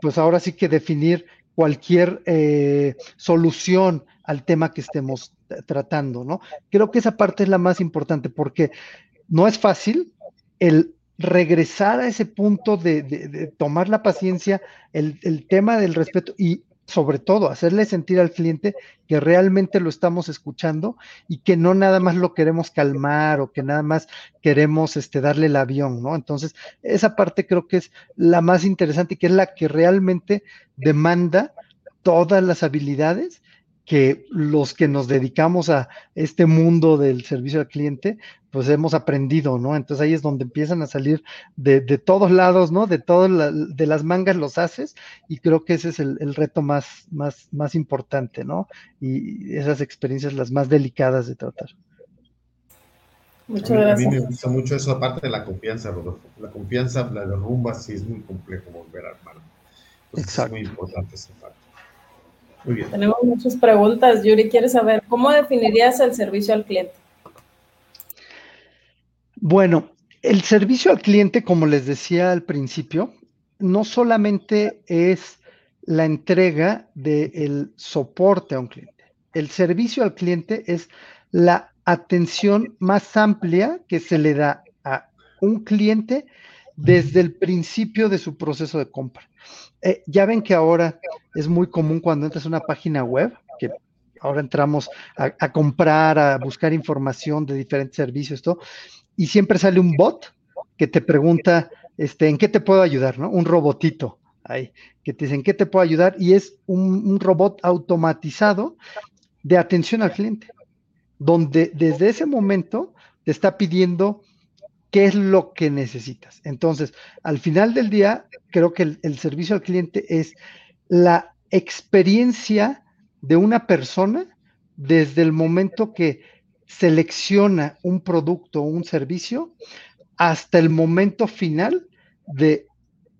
B: pues ahora sí que definir cualquier eh, solución al tema que estemos tratando, ¿no? Creo que esa parte es la más importante porque no es fácil el regresar a ese punto de, tomar la paciencia, el, el, tema del respeto y sobre todo hacerle sentir al cliente que realmente lo estamos escuchando y que no nada más lo queremos calmar o que nada más queremos este, darle el avión, ¿no? Entonces, esa parte creo que es la más interesante y que es la que realmente demanda todas las habilidades que los que nos dedicamos a este mundo del servicio al cliente, pues hemos aprendido, ¿no? Entonces ahí es donde empiezan a salir de, todos lados, ¿no? De todas de las mangas los haces y creo que ese es el, reto más, más, más importante, ¿no? Y esas experiencias las más delicadas de tratar.
A: Muchas gracias. A mí me gusta mucho eso, aparte de la confianza, Rodolfo. La confianza la derrumba, sí es muy complejo volver a armar. Exacto. Es muy importante esa parte.
C: Tenemos muchas preguntas. Yuri quiere saber, ¿cómo definirías el servicio al cliente?
B: Bueno, el servicio al cliente, como les decía al principio, no solamente es la entrega del soporte a un cliente. El servicio al cliente es la atención más amplia que se le da a un cliente desde el principio de su proceso de compra. Eh, ya ven que ahora es muy común cuando entras a una página web, que ahora entramos a, comprar, a buscar información de diferentes servicios, y siempre sale un bot que te pregunta, este, ¿en qué te puedo ayudar? ¿no? Un robotito ahí, que te dice, ¿en qué te puedo ayudar? Y es un robot automatizado de atención al cliente, donde desde ese momento te está pidiendo qué es lo que necesitas. Entonces, al final del día, creo que el, servicio al cliente es la experiencia de una persona desde el momento que selecciona un producto o un servicio hasta el momento final de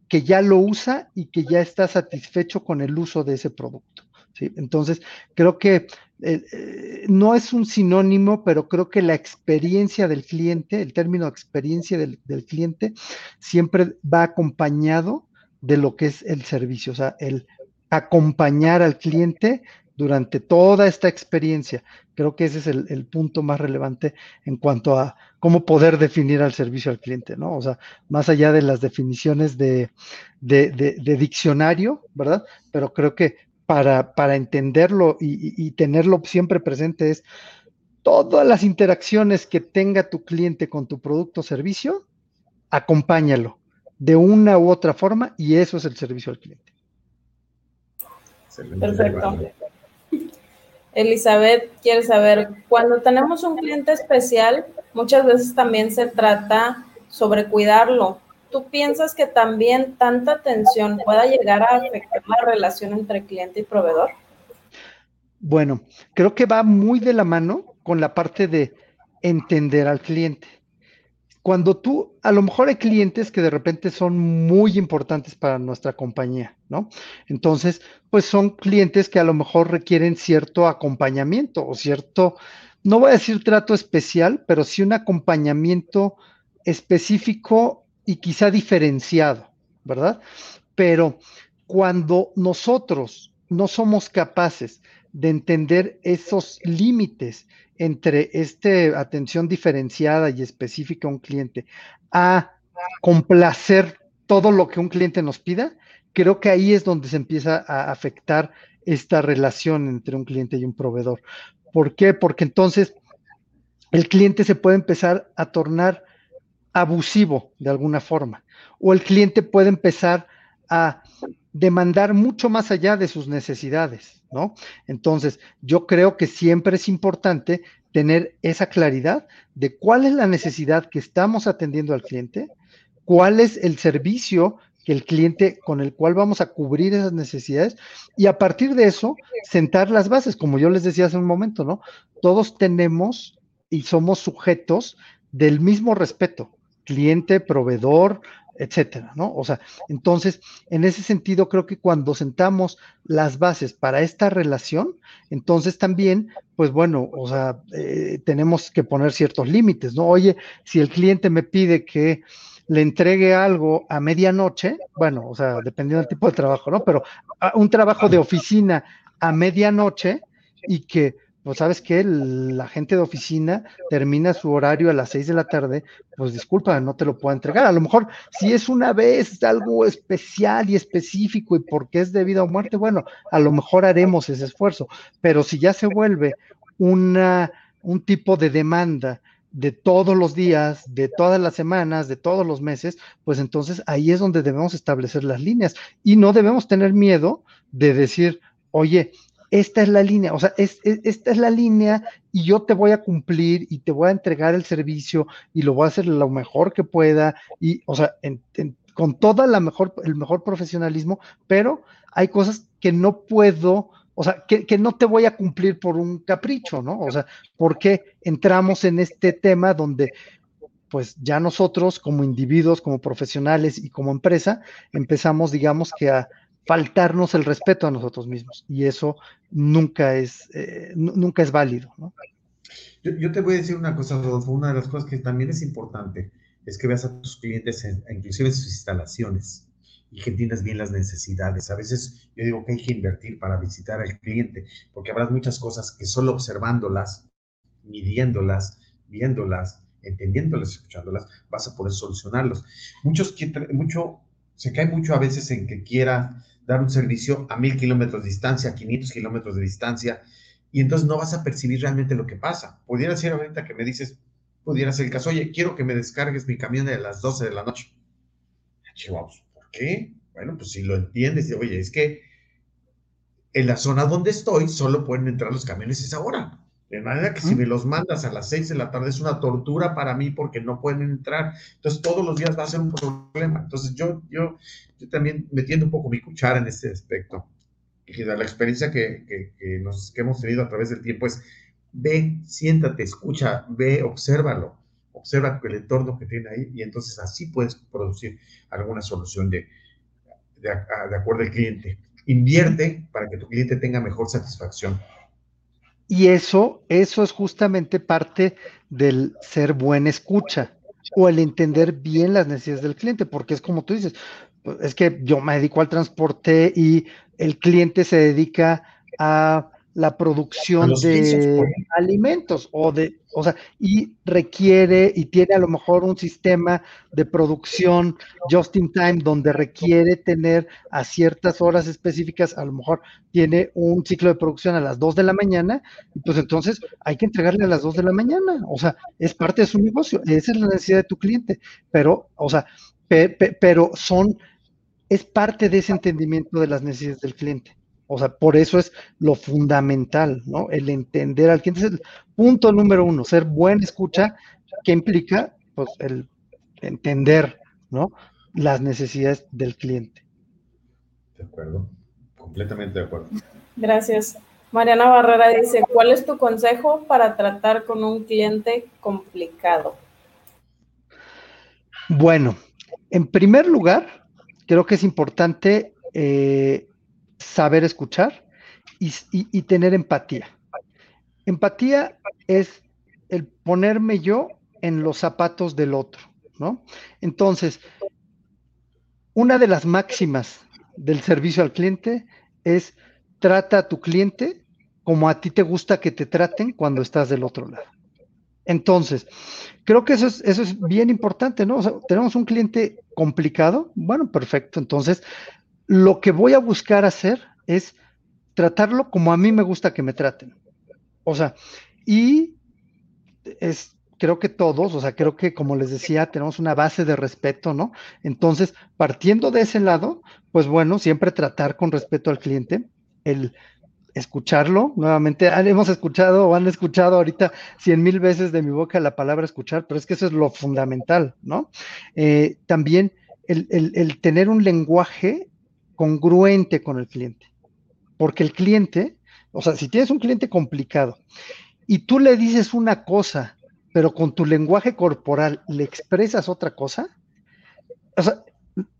B: que ya lo usa y que ya está satisfecho con el uso de ese producto. Entonces, creo que eh, eh, no es un sinónimo, pero creo que la experiencia del cliente, el término experiencia del, cliente, siempre va acompañado de lo que es el servicio, o sea, el acompañar al cliente durante toda esta experiencia. Creo que ese es el, punto más relevante en cuanto a cómo poder definir al servicio al cliente, ¿no? O sea, más allá de las definiciones de, de diccionario, ¿verdad? Pero creo que para, entenderlo y, tenerlo siempre presente es todas las interacciones que tenga tu cliente con tu producto o servicio, acompáñalo de una u otra forma y eso es el servicio al cliente.
C: Perfecto. Elizabeth quiere saber, cuando tenemos un cliente especial, muchas veces también se trata sobre cuidarlo, ¿tú piensas que también tanta atención pueda llegar a afectar la relación entre cliente y proveedor?
B: Bueno, creo que va muy de la mano con la parte de entender al cliente. Cuando tú, a lo mejor hay clientes que de repente son muy importantes para nuestra compañía, ¿no? Entonces, pues son clientes que a lo mejor requieren cierto acompañamiento o cierto, no voy a decir trato especial, pero sí un acompañamiento específico y quizá diferenciado, ¿verdad? Pero cuando nosotros no somos capaces de entender esos límites entre esta atención diferenciada y específica a un cliente a complacer todo lo que un cliente nos pida, creo que ahí es donde se empieza a afectar esta relación entre un cliente y un proveedor. ¿Por qué? Porque entonces el cliente se puede empezar a tornar abusivo de alguna forma, o el cliente puede empezar a demandar mucho más allá de sus necesidades, ¿no? Entonces, yo creo que siempre es importante tener esa claridad de cuál es la necesidad que estamos atendiendo al cliente, cuál es el servicio que el cliente con el cual vamos a cubrir esas necesidades y a partir de eso sentar las bases, como yo les decía hace un momento, ¿no? Todos tenemos y somos sujetos del mismo respeto, cliente, proveedor, etcétera, ¿no? O sea, entonces, en ese sentido, creo que cuando sentamos las bases para esta relación, entonces también, pues bueno, o sea, eh, tenemos que poner ciertos límites, ¿no? Oye, si el cliente me pide que le entregue algo a medianoche, bueno, o sea, dependiendo del tipo de trabajo, ¿no? Pero un trabajo de oficina a medianoche y que pues sabes que la gente de oficina termina su horario a las seis de la tarde, pues disculpa, no te lo puedo entregar. A lo mejor si es una vez algo especial y específico y porque es debido a muerte, bueno, a lo mejor haremos ese esfuerzo, pero si ya se vuelve una, un tipo de demanda de todos los días, de todas las semanas, de todos los meses, pues entonces ahí es donde debemos establecer las líneas. Y no debemos tener miedo de decir, oye, esta es la línea, o sea, esta es la línea y yo te voy a cumplir y te voy a entregar el servicio y lo voy a hacer lo mejor que pueda y, o sea, con toda la mejor, el mejor profesionalismo, pero hay cosas que no puedo, o sea, que, que, no te voy a cumplir por un capricho, ¿no? O sea, porque entramos en este tema donde pues ya nosotros como individuos, como profesionales y como empresa, empezamos, digamos que a, faltarnos el respeto a nosotros mismos y eso nunca es, eh, nunca es válido. ¿no?
A: Yo, te voy a decir una cosa, Rodolfo, una de las cosas que también es importante es que veas a tus clientes, en, inclusive en sus instalaciones, y que entiendas bien las necesidades. A veces yo digo que hay que invertir para visitar al cliente, porque habrá muchas cosas que solo observándolas, midiéndolas, viéndolas, entendiéndolas, escuchándolas, vas a poder solucionarlos. Muchos, mucho, se cae mucho a veces en que quiera dar un servicio a mil kilómetros de distancia, a 500 kilómetros de distancia, y entonces no vas a percibir realmente lo que pasa. Pudiera ser ahorita que me dices, pudiera ser el caso, oye, quiero que me descargues mi camión de las 12 de la noche. Chihuahua, ¿por qué? Bueno, pues si lo entiendes, oye, es que en la zona donde estoy solo pueden entrar los camiones a esa hora. De manera que si me los mandas a las 6 de la tarde es una tortura para mí porque no pueden entrar. Entonces todos los días va a ser un problema. Entonces yo, yo, yo también metiendo un poco mi cuchara en este aspecto. Y la experiencia que, que, nos, que hemos tenido a través del tiempo es, ve, siéntate, escucha, ve, obsérvalo. Observa el entorno que tiene ahí y entonces así puedes producir alguna solución de, de, de acuerdo al cliente. Invierte para que tu cliente tenga mejor satisfacción
B: y eso, eso es justamente parte del ser buena escucha o el entender bien las necesidades del cliente, porque es como tú dices, es que yo me dedico al transporte y el cliente se dedica a la producción de alimentos o de, o sea, y requiere y tiene a lo mejor un sistema de producción just in time donde requiere tener a ciertas horas específicas, a lo mejor tiene un ciclo de producción a las 2 de la mañana, y pues entonces hay que entregarle a las 2 de la mañana, o sea, es parte de su negocio, esa es la necesidad de tu cliente, pero, o sea, pero son, es parte de ese entendimiento de las necesidades del cliente. O sea, por eso es lo fundamental, ¿no? El entender al cliente. Es el punto número uno, ser buen escucha, que implica, pues, el entender, ¿no? Las necesidades del cliente.
A: De acuerdo, completamente de acuerdo.
C: Gracias. Mariana Barrera dice, ¿cuál es tu consejo para tratar con un cliente complicado?
B: Bueno, en primer lugar, creo que es importante eh, saber escuchar y, tener empatía. Empatía es el ponerme yo en los zapatos del otro, ¿no? Entonces, una de las máximas del servicio al cliente es trata a tu cliente como a ti te gusta que te traten cuando estás del otro lado. Entonces, creo que eso es, eso es bien importante, ¿no? Tenemos un cliente complicado, bueno, perfecto. Entonces, lo que voy a buscar hacer es tratarlo como a mí me gusta que me traten. O sea, y es, creo que todos, o sea, creo que como les decía, tenemos una base de respeto, ¿no? Entonces, partiendo de ese lado, pues bueno, siempre tratar con respeto al cliente, el escucharlo, nuevamente, hemos escuchado o han escuchado ahorita cien mil veces de mi boca la palabra escuchar, pero es que eso es lo fundamental, ¿no? Eh, también el, el tener un lenguaje congruente con el cliente, porque el cliente, o sea, si tienes un cliente complicado y tú le dices una cosa, pero con tu lenguaje corporal le expresas otra cosa, o sea,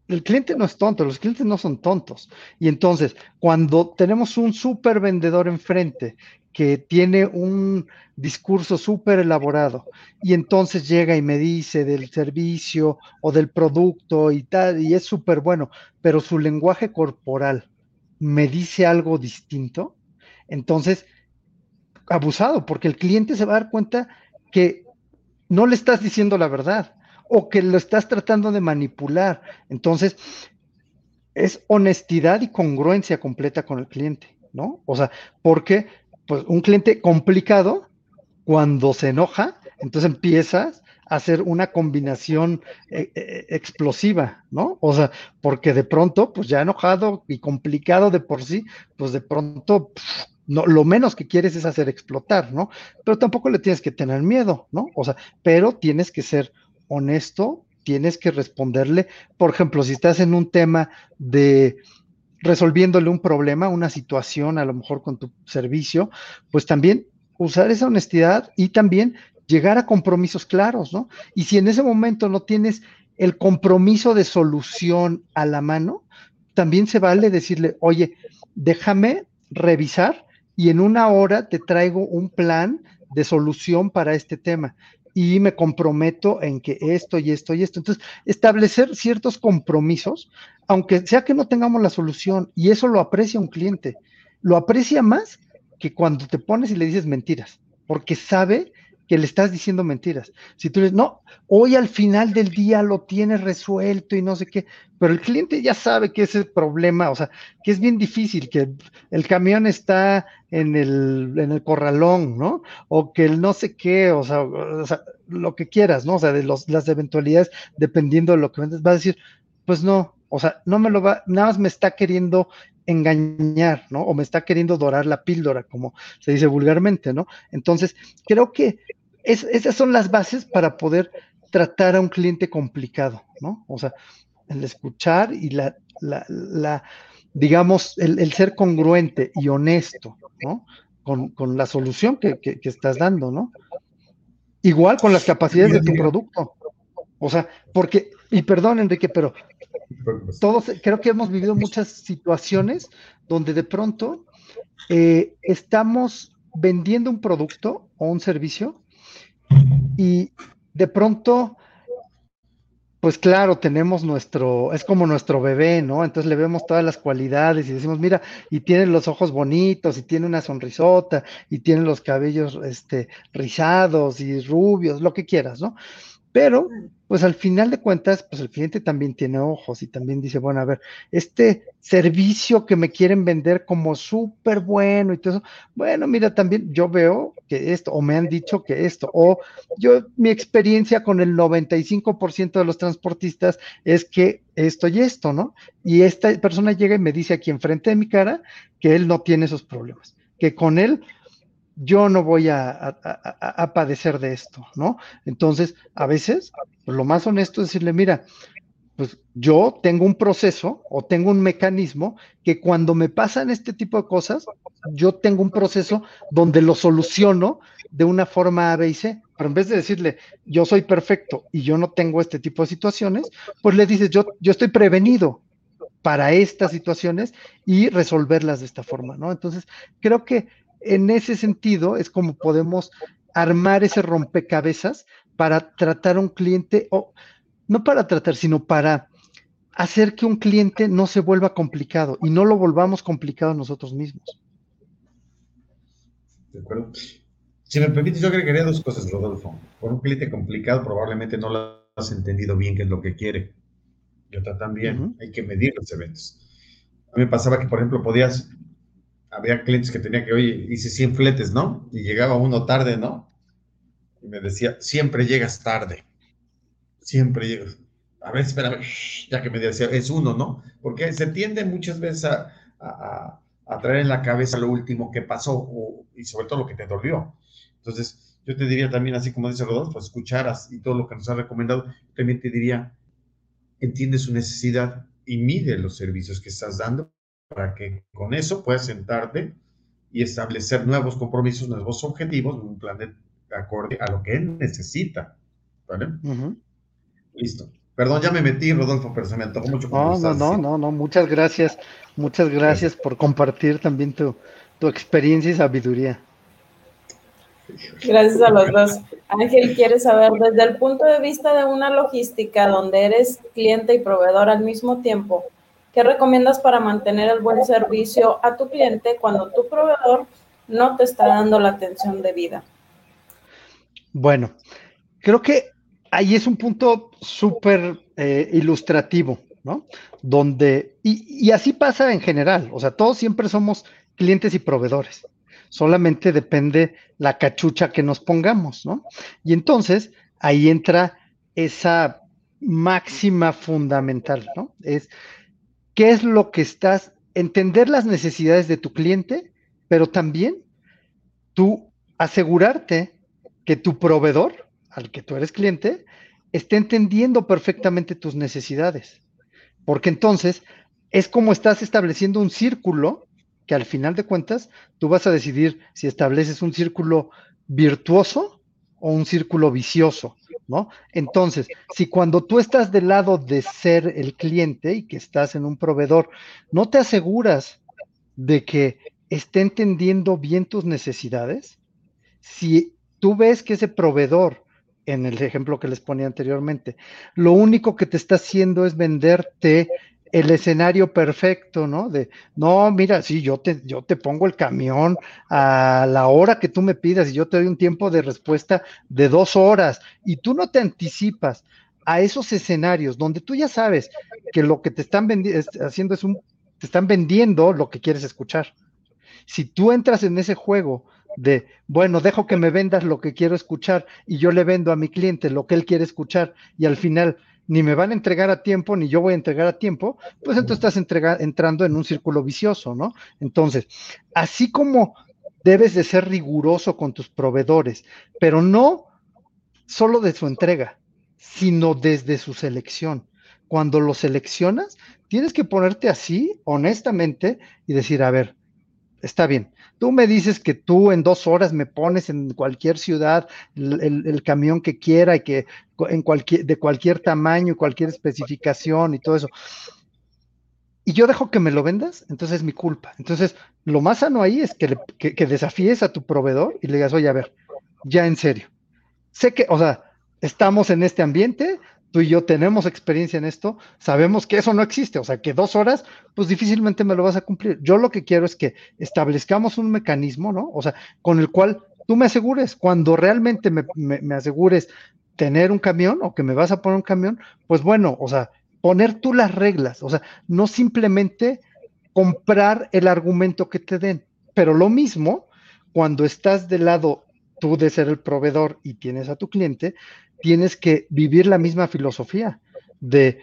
B: el cliente no es tonto, los clientes no son tontos. Y entonces, cuando tenemos un súper vendedor enfrente que tiene un discurso súper elaborado y entonces llega y me dice del servicio o del producto y tal, y es súper bueno, pero su lenguaje corporal me dice algo distinto, entonces, abusado, porque el cliente se va a dar cuenta que no le estás diciendo la verdad o que lo estás tratando de manipular. Entonces, es honestidad y congruencia completa con el cliente, ¿no? O sea, porque pues un cliente complicado, cuando se enoja, entonces empiezas a hacer una combinación eh, eh, explosiva, ¿no? O sea, porque de pronto, pues ya enojado y complicado de por sí, pues de pronto, no, lo menos que quieres es hacer explotar, ¿no? Pero tampoco le tienes que tener miedo, ¿no? O sea, pero tienes que ser honesto, tienes que responderle. Por ejemplo, si estás en un tema de resolviéndole un problema, una situación, a lo mejor con tu servicio, pues también usar esa honestidad y también llegar a compromisos claros, ¿no? Y si en ese momento no tienes el compromiso de solución a la mano, también se vale decirle, oye, déjame revisar y en una hora te traigo un plan de solución para este tema y me comprometo en que esto y esto y esto. Entonces, establecer ciertos compromisos, aunque sea que no tengamos la solución, y eso lo aprecia un cliente, lo aprecia más que cuando te pones y le dices mentiras, porque sabe que le estás diciendo mentiras. Si tú dices, no, hoy al final del día lo tienes resuelto y no sé qué, pero el cliente ya sabe que ese problema, o sea, que es bien difícil, que el camión está en el, en el corralón, ¿no? O que el no sé qué, o sea, lo que quieras, ¿no? O sea, de los, las eventualidades, dependiendo de lo que vendes, va a decir, pues no, o sea, no me lo va, nada más me está queriendo engañar, ¿no? O me está queriendo dorar la píldora, como se dice vulgarmente, ¿no? Entonces, creo que esas son las bases para poder tratar a un cliente complicado, ¿no? O sea, el escuchar y la, la, digamos, el, ser congruente y honesto, ¿no? Con, la solución que, que, estás dando, ¿no? Igual con las capacidades de tu producto. O sea, porque, y perdón, Enrique, pero todos creo que hemos vivido muchas situaciones donde de pronto eh, estamos vendiendo un producto o un servicio y de pronto, pues claro, tenemos nuestro, es como nuestro bebé, ¿no? Entonces le vemos todas las cualidades y decimos, mira, y tiene los ojos bonitos, y tiene una sonrisota, y tiene los cabellos, este, rizados y rubios, lo que quieras, ¿no? Pero, pues al final de cuentas, pues el cliente también tiene ojos y también dice, bueno, a ver, este servicio que me quieren vender como súper bueno y todo eso, bueno, mira, también yo veo que esto, o me han dicho que esto, o yo, mi experiencia con el 95% de los transportistas es que esto y esto, ¿no? Y esta persona llega y me dice aquí enfrente de mi cara que él no tiene esos problemas, que con él yo no voy a, padecer de esto, ¿no? Entonces, a veces, lo más honesto es decirle, mira, pues yo tengo un proceso o tengo un mecanismo que cuando me pasan este tipo de cosas, yo tengo un proceso donde lo soluciono de una forma A, B y C. Pero en vez de decirle, yo soy perfecto y yo no tengo este tipo de situaciones, pues le dices, yo, yo estoy prevenido para estas situaciones y resolverlas de esta forma, ¿no? Entonces, creo que en ese sentido es como podemos armar ese rompecabezas para tratar a un cliente, o no para tratar, sino para hacer que un cliente no se vuelva complicado y no lo volvamos complicado nosotros mismos.
A: De acuerdo. Si me permites, yo agregaría dos cosas, Rodolfo. Por un cliente complicado, probablemente no lo has entendido bien qué es lo que quiere. Y otra también, hay que medir los eventos. A mí me pasaba que, por ejemplo, podías, había clientes que tenía que, oye, hice 100 fletes, ¿no? Y llegaba uno tarde, ¿no? Y me decía, siempre llegas tarde. Siempre llegas. A ver, espérame, ya que me decía, es uno, ¿no? Porque se tiende muchas veces a, a, traer en la cabeza lo último que pasó y sobre todo lo que te dolió. Entonces, yo te diría también, así como dice Rodolfo, escucharas y todo lo que nos ha recomendado, también te diría, entiende su necesidad y mide los servicios que estás dando para que con eso puedas sentarte y establecer nuevos compromisos, nuevos objetivos, un plan de acorde a lo que él necesita. ¿Vale? Listo. Perdón, ya me metí, Rodolfo, pero se me antojó mucho.
B: No, no, no, no, no, muchas gracias. Muchas gracias, por compartir también tu, tu experiencia y sabiduría.
C: Gracias a los dos. Ángel quiere saber, desde el punto de vista de una logística donde eres cliente y proveedor al mismo tiempo, ¿qué recomiendas para mantener el buen servicio a tu cliente cuando tu proveedor no te está dando la atención debida?
B: Bueno, creo que ahí es un punto súper eh, ilustrativo, ¿no? Donde, y, y así pasa en general, o sea, todos siempre somos clientes y proveedores solamente depende la cachucha que nos pongamos, ¿no? Y entonces ahí entra esa máxima fundamental, ¿no? Es qué es lo que estás, entender las necesidades de tu cliente, pero también tú asegurarte que tu proveedor, al que tú eres cliente, esté entendiendo perfectamente tus necesidades. Porque entonces es como estás estableciendo un círculo que al final de cuentas tú vas a decidir si estableces un círculo virtuoso o un círculo vicioso, Entonces, si cuando tú estás del lado de ser el cliente y que estás en un proveedor, no te aseguras de que esté entendiendo bien tus necesidades, si tú ves que ese proveedor, en el ejemplo que les ponía anteriormente, lo único que te está haciendo es venderte el escenario perfecto, ¿no? De, no, mira, sí, yo te, yo te pongo el camión a la hora que tú me pidas y yo te doy un tiempo de respuesta de dos horas y tú no te anticipas a esos escenarios donde tú ya sabes que lo que te están haciendo es un, te están vendiendo lo que quieres escuchar. Si tú entras en ese juego de, bueno, dejo que me vendas lo que quiero escuchar y yo le vendo a mi cliente lo que él quiere escuchar y al final ni me van a entregar a tiempo, ni yo voy a entregar a tiempo, pues entonces estás entrando en un círculo vicioso, ¿no? Entonces, así como debes de ser riguroso con tus proveedores, pero no solo de su entrega, sino desde su selección. Cuando lo seleccionas, tienes que ponerte así, honestamente, y decir, a ver, está bien, Tú me dices que tú en dos horas me pones en cualquier ciudad el, camión que quiera y que en cualquier, de cualquier tamaño, cualquier especificación y todo eso. Y yo dejo que me lo vendas, entonces es mi culpa. Entonces, lo más sano ahí es que, que desafíes a tu proveedor y le digas, oye, a ver, ya en serio. Sé que, o sea, estamos en este ambiente, tú y yo tenemos experiencia en esto, sabemos que eso no existe, o sea, que dos horas, pues difícilmente me lo vas a cumplir. Yo lo que quiero es que establezcamos un mecanismo, ¿no? O sea, con el cual tú me asegures, cuando realmente me, asegures tener un camión o que me vas a poner un camión, pues bueno, o sea, poner tú las reglas, o sea, no simplemente comprar el argumento que te den, pero lo mismo cuando estás del lado tú de ser el proveedor y tienes a tu cliente, tienes que vivir la misma filosofía de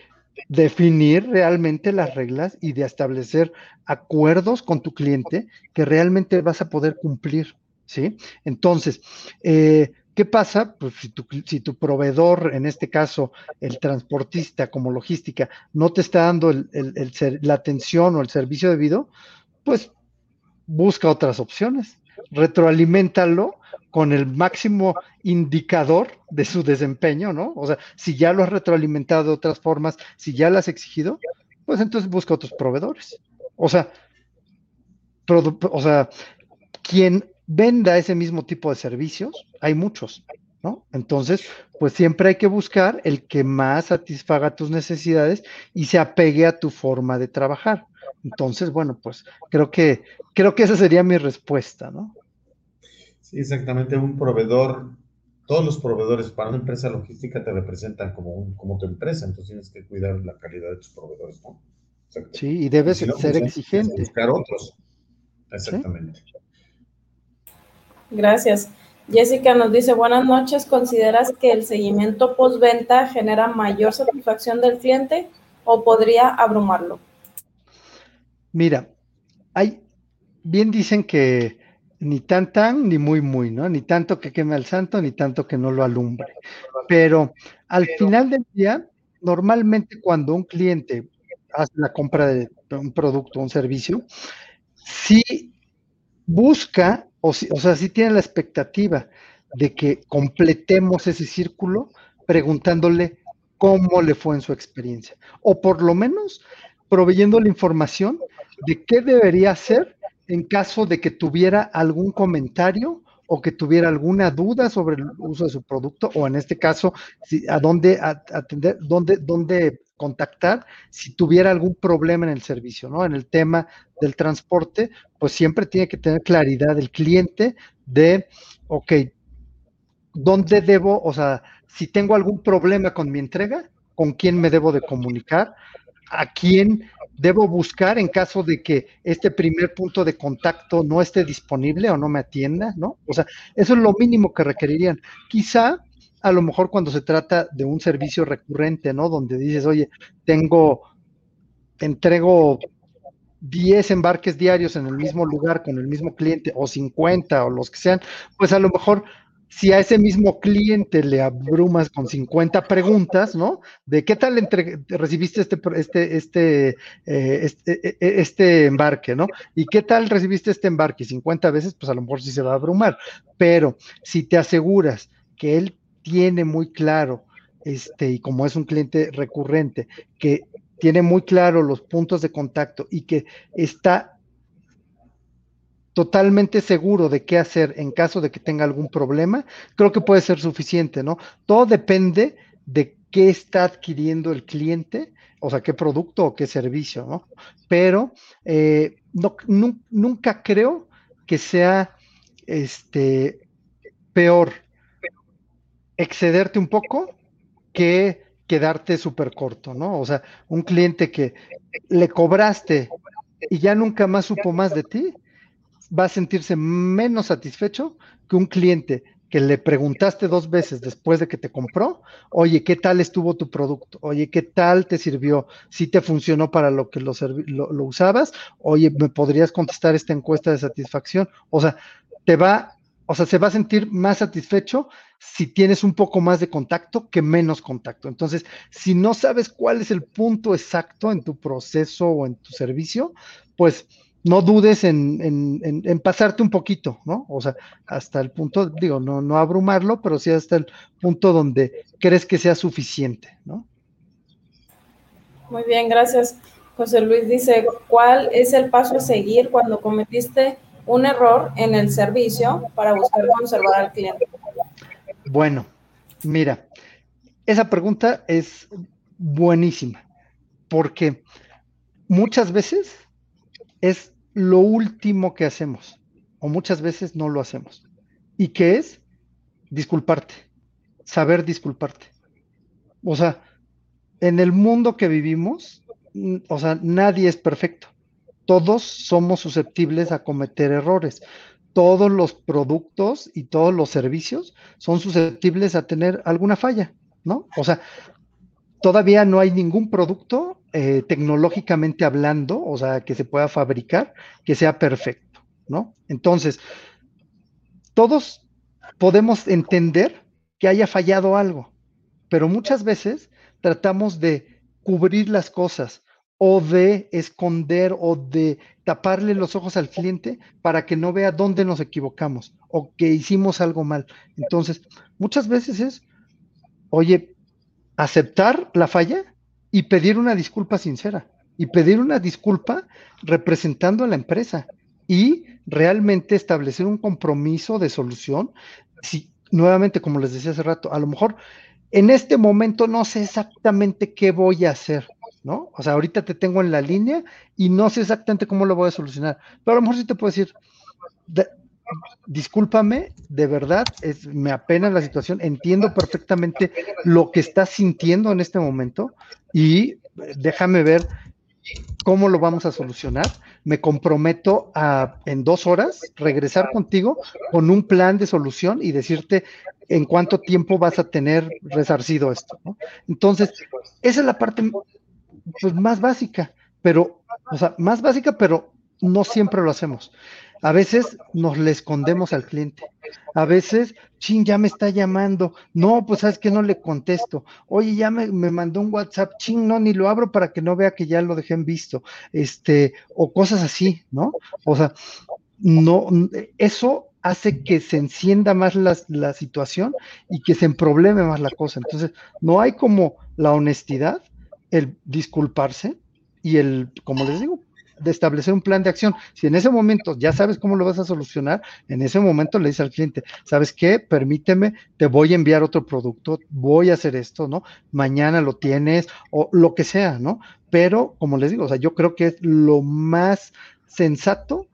B: definir realmente las reglas y de establecer acuerdos con tu cliente que realmente vas a poder cumplir, ¿sí? Entonces, eh, ¿qué pasa? Pues si tu, si tu, proveedor, en este caso el transportista como logística, no te está dando la atención o el servicio debido, pues busca otras opciones, retroalimentalo con el máximo indicador de su desempeño, ¿no? O sea, si ya lo has retroalimentado de otras formas, si ya lo has exigido, pues entonces busca otros proveedores. O sea, o sea, quien venda ese mismo tipo de servicios, hay muchos, ¿no? Entonces, pues siempre hay que buscar el que más satisfaga tus necesidades y se apegue a tu forma de trabajar. Entonces, bueno, pues creo que, creo que esa sería mi respuesta, ¿no?
A: Sí, exactamente. Un proveedor, todos los proveedores para una empresa logística te representan como, como tu empresa, entonces tienes que cuidar la calidad de tus proveedores, ¿no?
B: Sí, y debes ser pues, exigente.
A: Buscar otros. Exactamente.
C: Gracias. Jessica nos dice, buenas noches, ¿consideras que el seguimiento postventa genera mayor satisfacción del cliente o podría abrumarlo?
B: Mira, hay, bien dicen que ni tan tan ni muy muy, ¿no? Ni tanto que queme al santo, ni tanto que no lo alumbre. Pero al final del día, normalmente cuando un cliente hace la compra de un producto o un servicio, sí busca o, sea, si tiene la expectativa de que completemos ese círculo preguntándole cómo le fue en su experiencia, o por lo menos proveyendo la información de qué debería hacer en caso de que tuviera algún comentario o que tuviera alguna duda sobre el uso de su producto, o en este caso, a dónde atender, dónde, dónde contactar si tuviera algún problema en el servicio, ¿no? En el tema del transporte, pues siempre tiene que tener claridad el cliente de, ok, ¿dónde debo, o sea, si tengo algún problema con mi entrega, con quién me debo de comunicar, a quién debo buscar en caso de que este primer punto de contacto no esté disponible o no me atienda, ¿no? O sea, eso es lo mínimo que requerirían. Quizá a lo mejor cuando se trata de un servicio recurrente, ¿no? Donde dices, oye, tengo, entrego 10 embarques diarios en el mismo lugar con el mismo cliente o 50 o los que sean, pues a lo mejor si a ese mismo cliente le abrumas con 50 preguntas, ¿no? De qué tal recibiste este, este, este, eh, este, e, e, este, embarque, ¿no? Y qué tal recibiste este embarque 50 veces, pues a lo mejor sí se va a abrumar. Pero si te aseguras que él tiene muy claro, este, y como es un cliente recurrente, que tiene muy claro los puntos de contacto y que está totalmente seguro de qué hacer en caso de que tenga algún problema, creo que puede ser suficiente, ¿no? Todo depende de qué está adquiriendo el cliente, o sea, qué producto o qué servicio, ¿no? Pero eh, nunca creo que sea este, peor excederte un poco que quedarte súper corto, ¿no? O sea, un cliente que le cobraste y ya nunca más supo más de ti, va a sentirse menos satisfecho que un cliente que le preguntaste dos veces después de que te compró, oye, ¿qué tal estuvo tu producto? Oye, ¿qué tal te sirvió? ¿Si te funcionó para lo que lo, usabas? Oye, ¿me podrías contestar esta encuesta de satisfacción? O sea, te va o sea, se va a sentir más satisfecho si tienes un poco más de contacto que menos contacto. Entonces, si no sabes cuál es el punto exacto en tu proceso o en tu servicio, pues no dudes en, pasarte un poquito, ¿no? O sea, hasta el punto, digo, no, no abrumarlo, pero sí hasta el punto donde crees que sea suficiente, ¿no?
C: Muy bien, gracias. José Luis dice, ¿cuál es el paso a seguir cuando cometiste un error en el servicio para buscar conservar al cliente?
B: Bueno, mira, esa pregunta es buenísima, porque muchas veces es lo último que hacemos, o muchas veces no lo hacemos. ¿Y qué es? Disculparte, saber disculparte. O sea, en el mundo que vivimos, o sea, nadie es perfecto todos somos susceptibles a cometer errores. Todos los productos y todos los servicios son susceptibles a tener alguna falla, ¿no? O sea, todavía no hay ningún producto eh, tecnológicamente hablando, o sea, que se pueda fabricar, que sea perfecto, ¿no? Entonces, todos podemos entender que haya fallado algo, pero muchas veces tratamos de cubrir las cosas o de esconder o de taparle los ojos al cliente para que no vea dónde nos equivocamos o que hicimos algo mal. Entonces, muchas veces es, oye, aceptar la falla y pedir una disculpa sincera y pedir una disculpa representando a la empresa y realmente establecer un compromiso de solución. Si nuevamente, como les decía hace rato, a lo mejor en este momento no sé exactamente qué voy a hacer, ¿no? O sea, ahorita te tengo en la línea y no sé exactamente cómo lo voy a solucionar, pero a lo mejor sí te puedo decir, discúlpame, de verdad, es, me apena la situación, entiendo perfectamente lo que estás sintiendo en este momento y déjame ver cómo lo vamos a solucionar. Me comprometo a en dos horas regresar contigo con un plan de solución y decirte en cuánto tiempo vas a tener resarcido esto. Entonces, esa es la parte pues, más básica, pero, o sea, más básica, pero no siempre lo hacemos. A veces nos le escondemos al cliente. A veces, chin, ya me está llamando. No, pues sabes que no le contesto. Oye, ya me, mandó un WhatsApp, chin, no, ni lo abro para que no vea que ya lo dejé en visto. Este, o cosas así, ¿no? O sea, no, eso hace que se encienda más la, la situación y que se emprobleme más la cosa. Entonces, no hay como la honestidad, el disculparse y el, como les digo, de establecer un plan de acción. Si en ese momento ya sabes cómo lo vas a solucionar, en ese momento le dices al cliente, ¿sabes qué? Permíteme, te voy a enviar otro producto, voy a hacer esto, ¿no? Mañana lo tienes o lo que sea, ¿no? Pero, como les digo, o sea, yo creo que es lo más sensato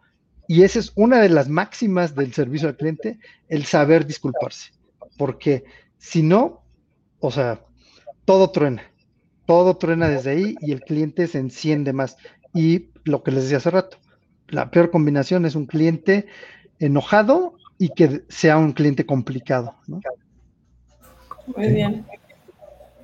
B: y esa es una de las máximas del servicio al cliente, el saber disculparse. Porque si no, o sea, todo truena, todo truena desde ahí y el cliente se enciende más. Y lo que les decía hace rato, la peor combinación es un cliente enojado y que sea un cliente complicado.
C: Muy bien,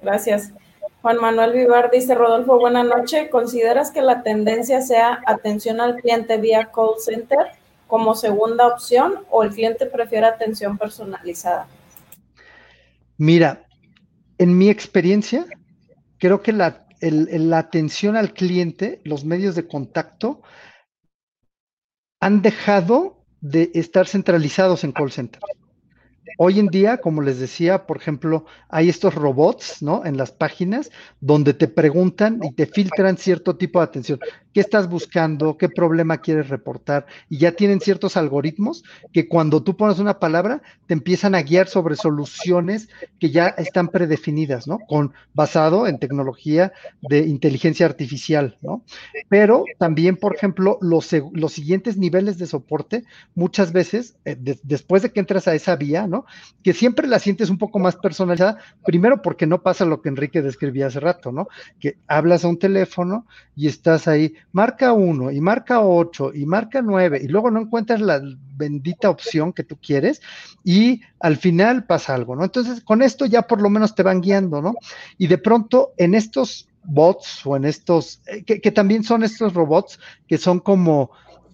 C: gracias. Juan Manuel Vivar dice, Rodolfo, buena noche. ¿Consideras que la tendencia sea atención al cliente vía call center como segunda opción o el cliente prefiere atención personalizada?
B: Mira, en mi experiencia, creo que la la atención al cliente, los medios de contacto, han dejado de estar centralizados en call center. Hoy en día, como les decía, por ejemplo, hay estos robots, ¿no? En las páginas donde te preguntan y te filtran cierto tipo de atención. ¿Qué estás buscando? ¿Qué problema quieres reportar? Y ya tienen ciertos algoritmos que cuando tú pones una palabra te empiezan a guiar sobre soluciones que ya están predefinidas, ¿no? Con basado en tecnología de inteligencia artificial, ¿no? Pero también, por ejemplo, los, los siguientes niveles de soporte, muchas veces, eh, después de que entras a esa vía, ¿no? Que siempre la sientes un poco más personalizada, primero porque no pasa lo que Enrique describía hace rato, ¿no? Que hablas a un teléfono y estás ahí, marca uno y marca ocho y marca nueve y luego no encuentras la bendita opción que tú quieres y al final pasa algo, ¿no? Entonces, con esto ya por lo menos te van guiando, ¿no? Y de pronto en estos bots o en estos, eh, que, que también son estos robots que son como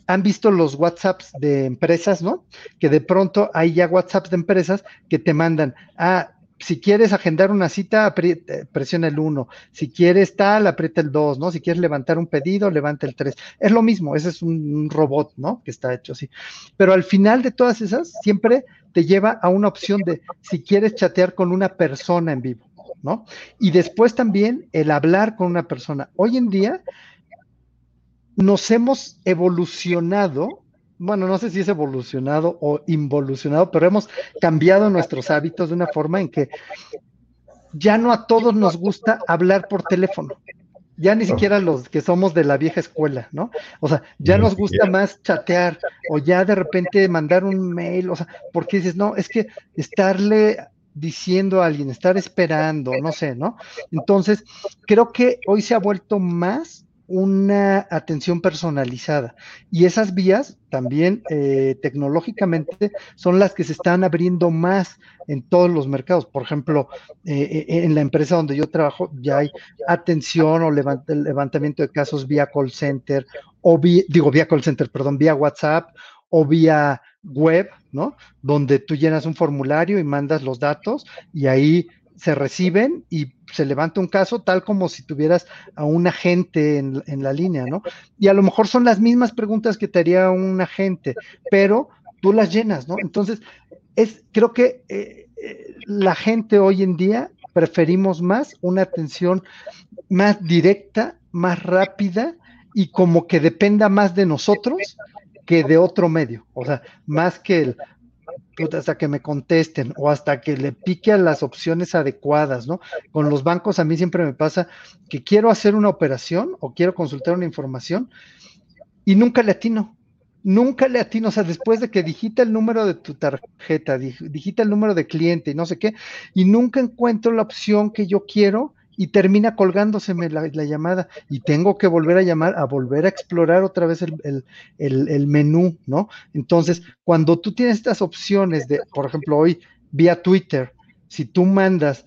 B: han visto los WhatsApps de empresas, ¿no? Que de pronto hay ya WhatsApps de empresas que te mandan, ah, si quieres agendar una cita, eh, presiona el 1. Si quieres tal, aprieta el 2, ¿no? Si quieres levantar un pedido, levanta el 3. Es lo mismo, ese es un robot, ¿no? Que está hecho así. Pero al final de todas esas, siempre te lleva a una opción de si quieres chatear con una persona en vivo, ¿no? Y después también el hablar con una persona. Hoy en día nos hemos evolucionado, bueno, no sé si es evolucionado o involucionado, pero hemos cambiado nuestros hábitos de una forma en que ya no a todos nos gusta hablar por teléfono. Ya ni siquiera los que somos de la vieja escuela, ¿no? O sea, ya nos gusta más chatear o ya de repente mandar un mail, o sea, porque dices, no, es que estarle diciendo a alguien, estar esperando, no sé, ¿no? Entonces, creo que hoy se ha vuelto más una atención personalizada. Y esas vías también eh, tecnológicamente son las que se están abriendo más en todos los mercados. Por ejemplo, eh, eh, en la empresa donde yo trabajo ya hay atención o levantamiento de casos vía call center, o digo vía call center, perdón, vía WhatsApp o vía web, ¿no? Donde tú llenas un formulario y mandas los datos y ahí se reciben y se levanta un caso tal como si tuvieras a un agente en, la línea, ¿no? Y a lo mejor son las mismas preguntas que te haría un agente, pero tú las llenas, ¿no? Entonces, es, creo que eh, eh, la gente hoy en día preferimos más una atención más directa, más rápida y como que dependa más de nosotros que de otro medio, o sea, más que el hasta que me contesten o hasta que le pique a las opciones adecuadas, ¿no? Con los bancos a mí siempre me pasa que quiero hacer una operación o quiero consultar una información y nunca le atino. Nunca le atino, o sea, después de que digita el número de tu tarjeta, digita el número de cliente y no sé qué, y nunca encuentro la opción que yo quiero y termina colgándoseme la, llamada y tengo que volver a llamar, a volver a explorar otra vez el, menú, ¿no? Entonces, cuando tú tienes estas opciones de, por ejemplo, hoy vía Twitter, si tú mandas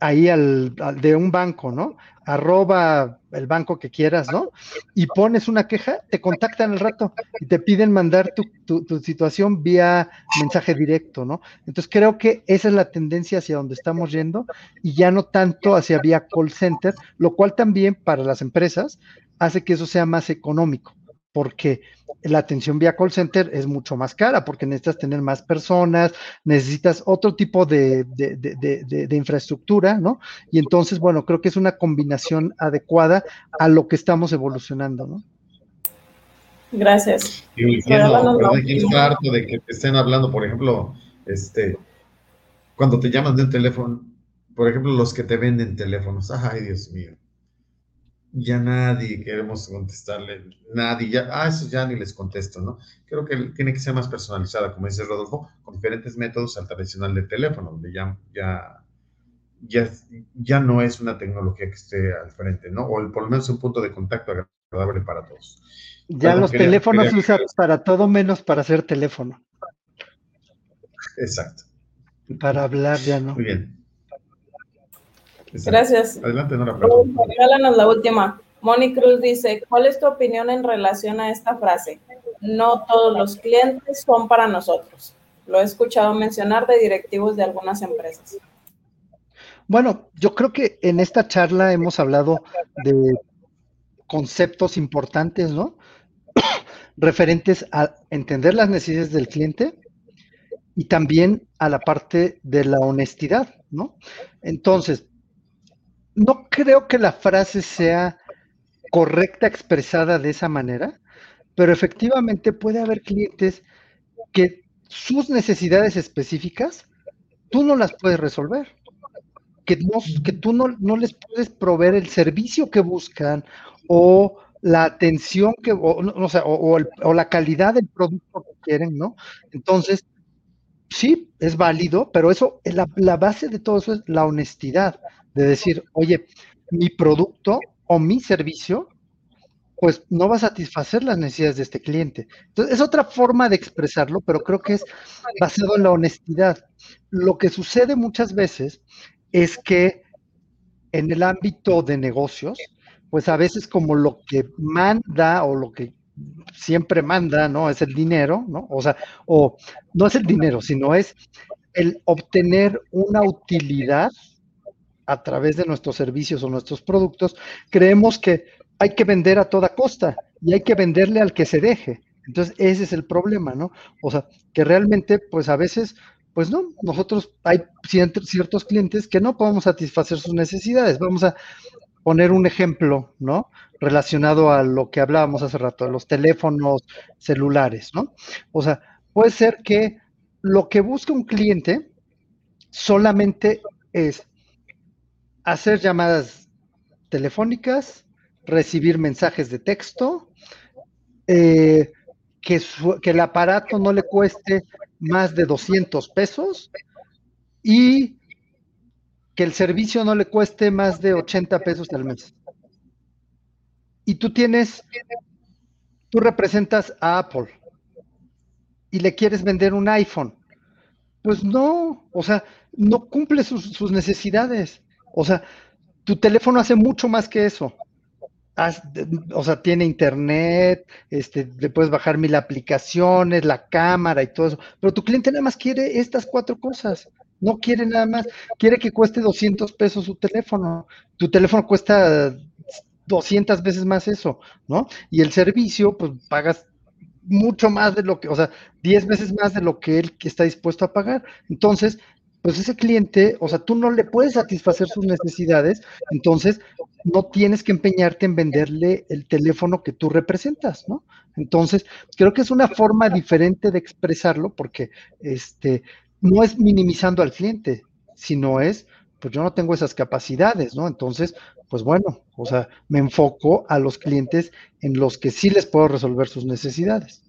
B: ahí al, de un banco, ¿no? Arroba el banco que quieras, ¿no? Y pones una queja, te contactan al rato y te piden mandar tu, tu, situación vía mensaje directo, ¿no? Entonces creo que esa es la tendencia hacia donde estamos yendo y ya no tanto hacia vía call center, lo cual también para las empresas hace que eso sea más económico porque la atención vía call center es mucho más cara, porque necesitas tener más personas, necesitas otro tipo de, infraestructura, ¿no? Y entonces, bueno, creo que es una combinación adecuada a lo que estamos evolucionando, ¿no?
C: Gracias.
A: Y entiendo, harto de que te estén hablando, por ejemplo, este, cuando te llaman de un teléfono, por ejemplo, los que te venden teléfonos, ay, Dios mío ya nadie queremos contestarle, nadie, ya, ah, eso ya ni les contesto, ¿no? Creo que tiene que ser más personalizada, como dice Rodolfo, con diferentes métodos al tradicional de teléfono, donde ya, ya, ya, ya no es una tecnología que esté al frente, ¿no? O por lo menos un punto de contacto agradable para todos.
B: Ya los teléfonos se usan para todo menos para hacer teléfono.
A: Exacto.
B: Para hablar ya no.
C: Muy bien. Gracias.
A: Adelante, Nora.
C: Regálanos la última. Moni Cruz dice, ¿cuál es tu opinión en relación a esta frase? No todos los clientes son para nosotros. Lo he escuchado mencionar de directivos de algunas empresas.
B: Bueno, yo creo que en esta charla hemos hablado de conceptos importantes, ¿no? [coughs] Referentes a entender las necesidades del cliente y también a la parte de la honestidad, ¿no? Entonces, no creo que la frase sea correcta expresada de esa manera, pero efectivamente puede haber clientes que sus necesidades específicas tú no las puedes resolver, que, que tú no, no, les puedes proveer el servicio que buscan o la atención que, o, o, la calidad del producto que quieren, ¿no? Entonces, sí, es válido, pero eso, la base de todo eso es la honestidad de decir, oye, mi producto o mi servicio, pues no va a satisfacer las necesidades de este cliente. Entonces, es otra forma de expresarlo, pero creo que es basado en la honestidad. Lo que sucede muchas veces es que en el ámbito de negocios, pues a veces como lo que manda o lo que siempre manda, ¿no? Es el dinero, ¿no? O sea, o no es el dinero, sino es el obtener una utilidad a través de nuestros servicios o nuestros productos, creemos que hay que vender a toda costa y hay que venderle al que se deje. Entonces, ese es el problema, ¿no? O sea, que realmente, pues a veces, pues no, nosotros hay ciertos clientes que no podemos satisfacer sus necesidades. Vamos a poner un ejemplo, ¿no? Relacionado a lo que hablábamos hace rato, los teléfonos celulares, ¿no? O sea, puede ser que lo que busca un cliente solamente es hacer llamadas telefónicas, recibir mensajes de texto, eh, que, que, el aparato no le cueste más de 200 pesos y que el servicio no le cueste más de 80 pesos al mes. Y tú tienes, tú representas a Apple y le quieres vender un iPhone. Pues no, o sea, no cumple sus necesidades. O sea, tu teléfono hace mucho más que eso. o sea, tiene internet, este, le puedes bajar mil aplicaciones, la cámara y todo eso, pero tu cliente nada más quiere estas cuatro cosas, no quiere nada más, quiere que cueste 200 pesos su teléfono, tu teléfono cuesta 200 veces más eso, ¿no? Y el servicio, pues pagas mucho más de lo que, o sea, 10 veces más de lo que él está dispuesto a pagar. Entonces, pues ese cliente, o sea, tú no le puedes satisfacer sus necesidades, entonces no tienes que empeñarte en venderle el teléfono que tú representas, ¿no? Entonces, creo que es una forma diferente de expresarlo porque este no es minimizando al cliente, sino es pues yo no tengo esas capacidades, ¿no? Entonces, pues bueno, o sea, me enfoco a los clientes en los que sí les puedo resolver sus necesidades.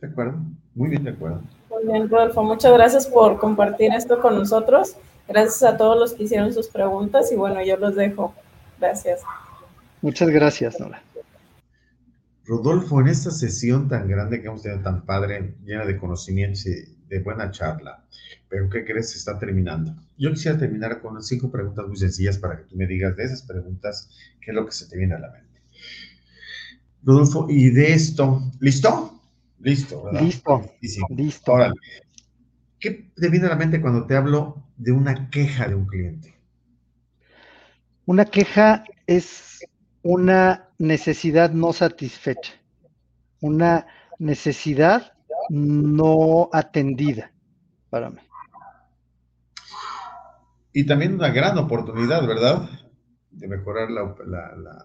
A: De acuerdo, muy bien de acuerdo.
C: Muy bien, Rodolfo, muchas gracias por compartir esto con nosotros. Gracias a todos los que hicieron sus preguntas y bueno, yo los dejo. Gracias.
B: Muchas gracias, Nora.
A: Rodolfo, en esta sesión tan grande que hemos tenido, tan padre, llena de conocimientos y de buena charla, pero ¿qué crees? Se está terminando. Yo quisiera terminar con cinco preguntas muy sencillas para que tú me digas de esas preguntas qué es lo que se te viene a la mente. Rodolfo, y de esto, ¿listo? Listo,
B: ¿verdad? Listo.
A: Listo. Órale. ¿Qué te viene a la mente cuando te hablo de una queja de un cliente?
B: Una queja es una necesidad no satisfecha, una necesidad no atendida para mí.
A: Y también una gran oportunidad, ¿verdad? De mejorar la,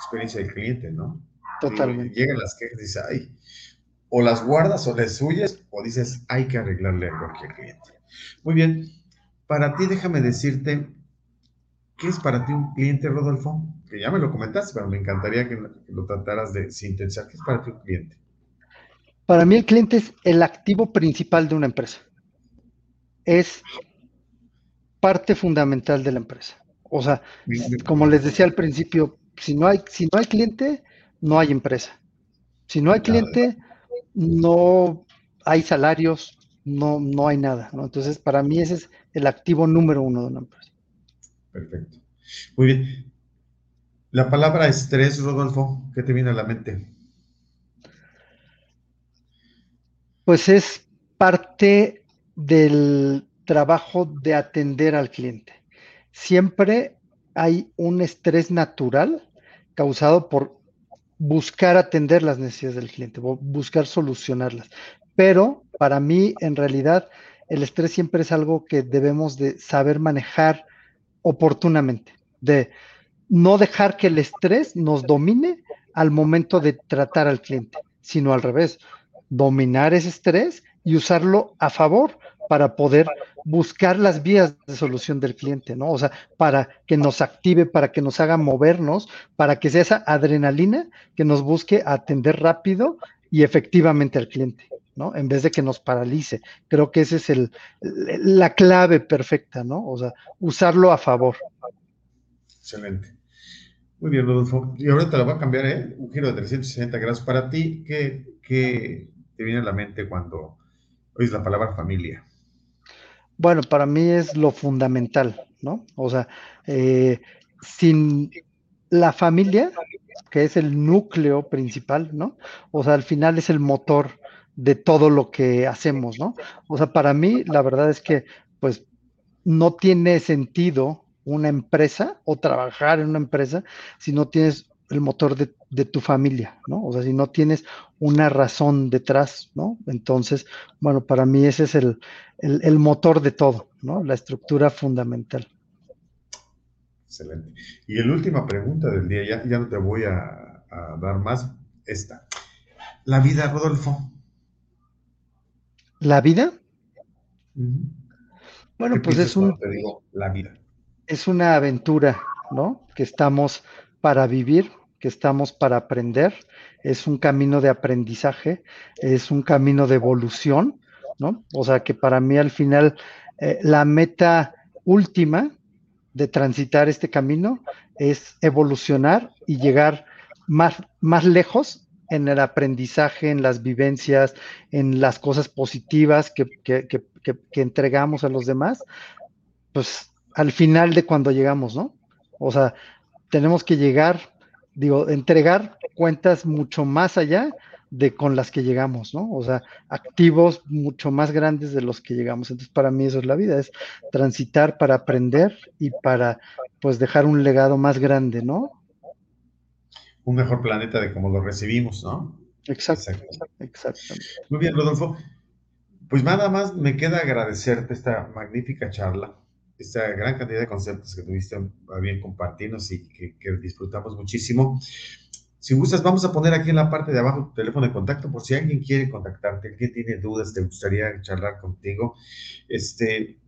A: experiencia del cliente, ¿no?
B: Totalmente.
A: llegan las quejas y dices, ay, o las guardas o les huyes o dices, hay que arreglarle a cualquier cliente. Muy bien, para ti déjame decirte, ¿qué es para ti un cliente, Rodolfo? Que ya me lo comentaste, pero me encantaría que lo trataras de sintetizar. ¿Qué es para ti un cliente?
B: Para mí el cliente es el activo principal de una empresa. Es parte fundamental de la empresa. O sea, como les decía al principio, si no hay, si no hay cliente, no hay empresa. Si no hay cliente, no hay salarios, no, no hay nada. Entonces, para mí ese es el activo número uno de una empresa.
A: Perfecto. Muy bien. La palabra estrés, Rodolfo, ¿qué te viene a la mente?
B: Pues es parte del trabajo de atender al cliente. Siempre hay un estrés natural causado por buscar atender las necesidades del cliente, buscar solucionarlas. Pero para mí, en realidad, el estrés siempre es algo que debemos de saber manejar oportunamente, de no dejar que el estrés nos domine al momento de tratar al cliente, sino al revés dominar ese estrés y usarlo a favor para poder buscar las vías de solución del cliente, ¿no? O sea, para que nos active, para que nos haga movernos, para que sea esa adrenalina que nos busque atender rápido y efectivamente al cliente, ¿no? En vez de que nos paralice. Creo que esa es el, la clave perfecta, ¿no? O sea, usarlo a favor.
A: Excelente. Muy bien, Rodolfo. Y ahora te lo voy a cambiar, ¿eh? Un giro de 360 grados. Para ti, ¿qué, qué, te viene a la mente cuando oyes la palabra familia?
B: Bueno, para mí es lo fundamental, ¿no? O sea, eh, sin la familia, que es el núcleo principal, ¿no? O sea, al final es el motor de todo lo que hacemos, ¿no? O sea, para mí, la verdad es que, pues, no tiene sentido una empresa o trabajar en una empresa si no tienes el motor de, tu familia, ¿no? O sea, si no tienes una razón detrás, ¿no? Entonces, bueno, para mí ese es el, motor de todo, ¿no? La estructura fundamental.
A: Excelente. Y la última pregunta del día, ya, ya no te voy a, dar más, esta. La vida, Rodolfo.
B: ¿La vida? Bueno, pues es un...
A: Te digo, la vida.
B: Es una aventura, ¿no? Que estamos para vivir, que estamos para aprender, es un camino de aprendizaje, es un camino de evolución, ¿no? O sea que para mí al final eh, la meta última de transitar este camino es evolucionar y llegar más, más lejos en el aprendizaje, en las vivencias, en las cosas positivas que, que entregamos a los demás, pues al final de cuando llegamos, ¿no? O sea, tenemos que llegar, digo, entregar cuentas mucho más allá de con las que llegamos, ¿no? O sea, activos mucho más grandes de los que llegamos. Entonces, para mí eso es la vida, es transitar para aprender y para, pues, dejar un legado más grande, ¿no?
A: Un mejor planeta de cómo lo recibimos, ¿no?
B: Exacto, exactamente.
A: Muy bien, Rodolfo. Pues nada más me queda agradecerte esta magnífica charla, esta gran cantidad de conceptos que tuviste bien compartirnos y que, disfrutamos muchísimo. Si gustas, vamos a poner aquí en la parte de abajo tu teléfono de contacto por si alguien quiere contactarte, alguien tiene dudas, te gustaría charlar contigo. Este,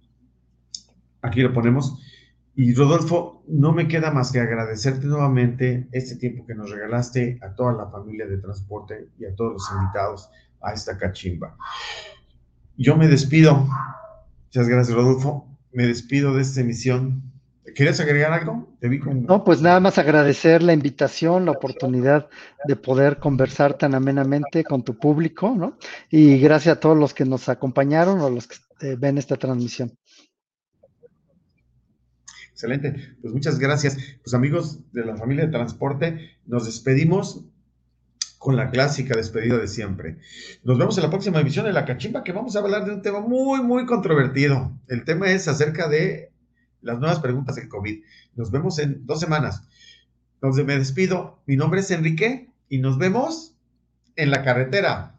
A: aquí lo ponemos. Y Rodolfo, no me queda más que agradecerte nuevamente este tiempo que nos regalaste a toda la familia de transporte y a todos los invitados a esta cachimba. Yo me despido. Muchas gracias, Rodolfo. Me despido de esta emisión. ¿Quieres agregar algo?
B: Te vi No, pues nada más agradecer la invitación, la oportunidad de poder conversar tan amenamente con tu público, ¿no? Y gracias a todos los que nos acompañaron o los que eh, ven esta transmisión.
A: Excelente. Pues muchas gracias. Pues amigos de la familia de transporte, nos despedimos con la clásica despedida de siempre. Nos vemos en la próxima emisión de La Cachimba, que vamos a hablar de un tema muy, muy controvertido. El tema es acerca de las nuevas preguntas del COVID. Nos vemos en dos semanas. Entonces me despido. Mi nombre es Enrique y nos vemos en la carretera.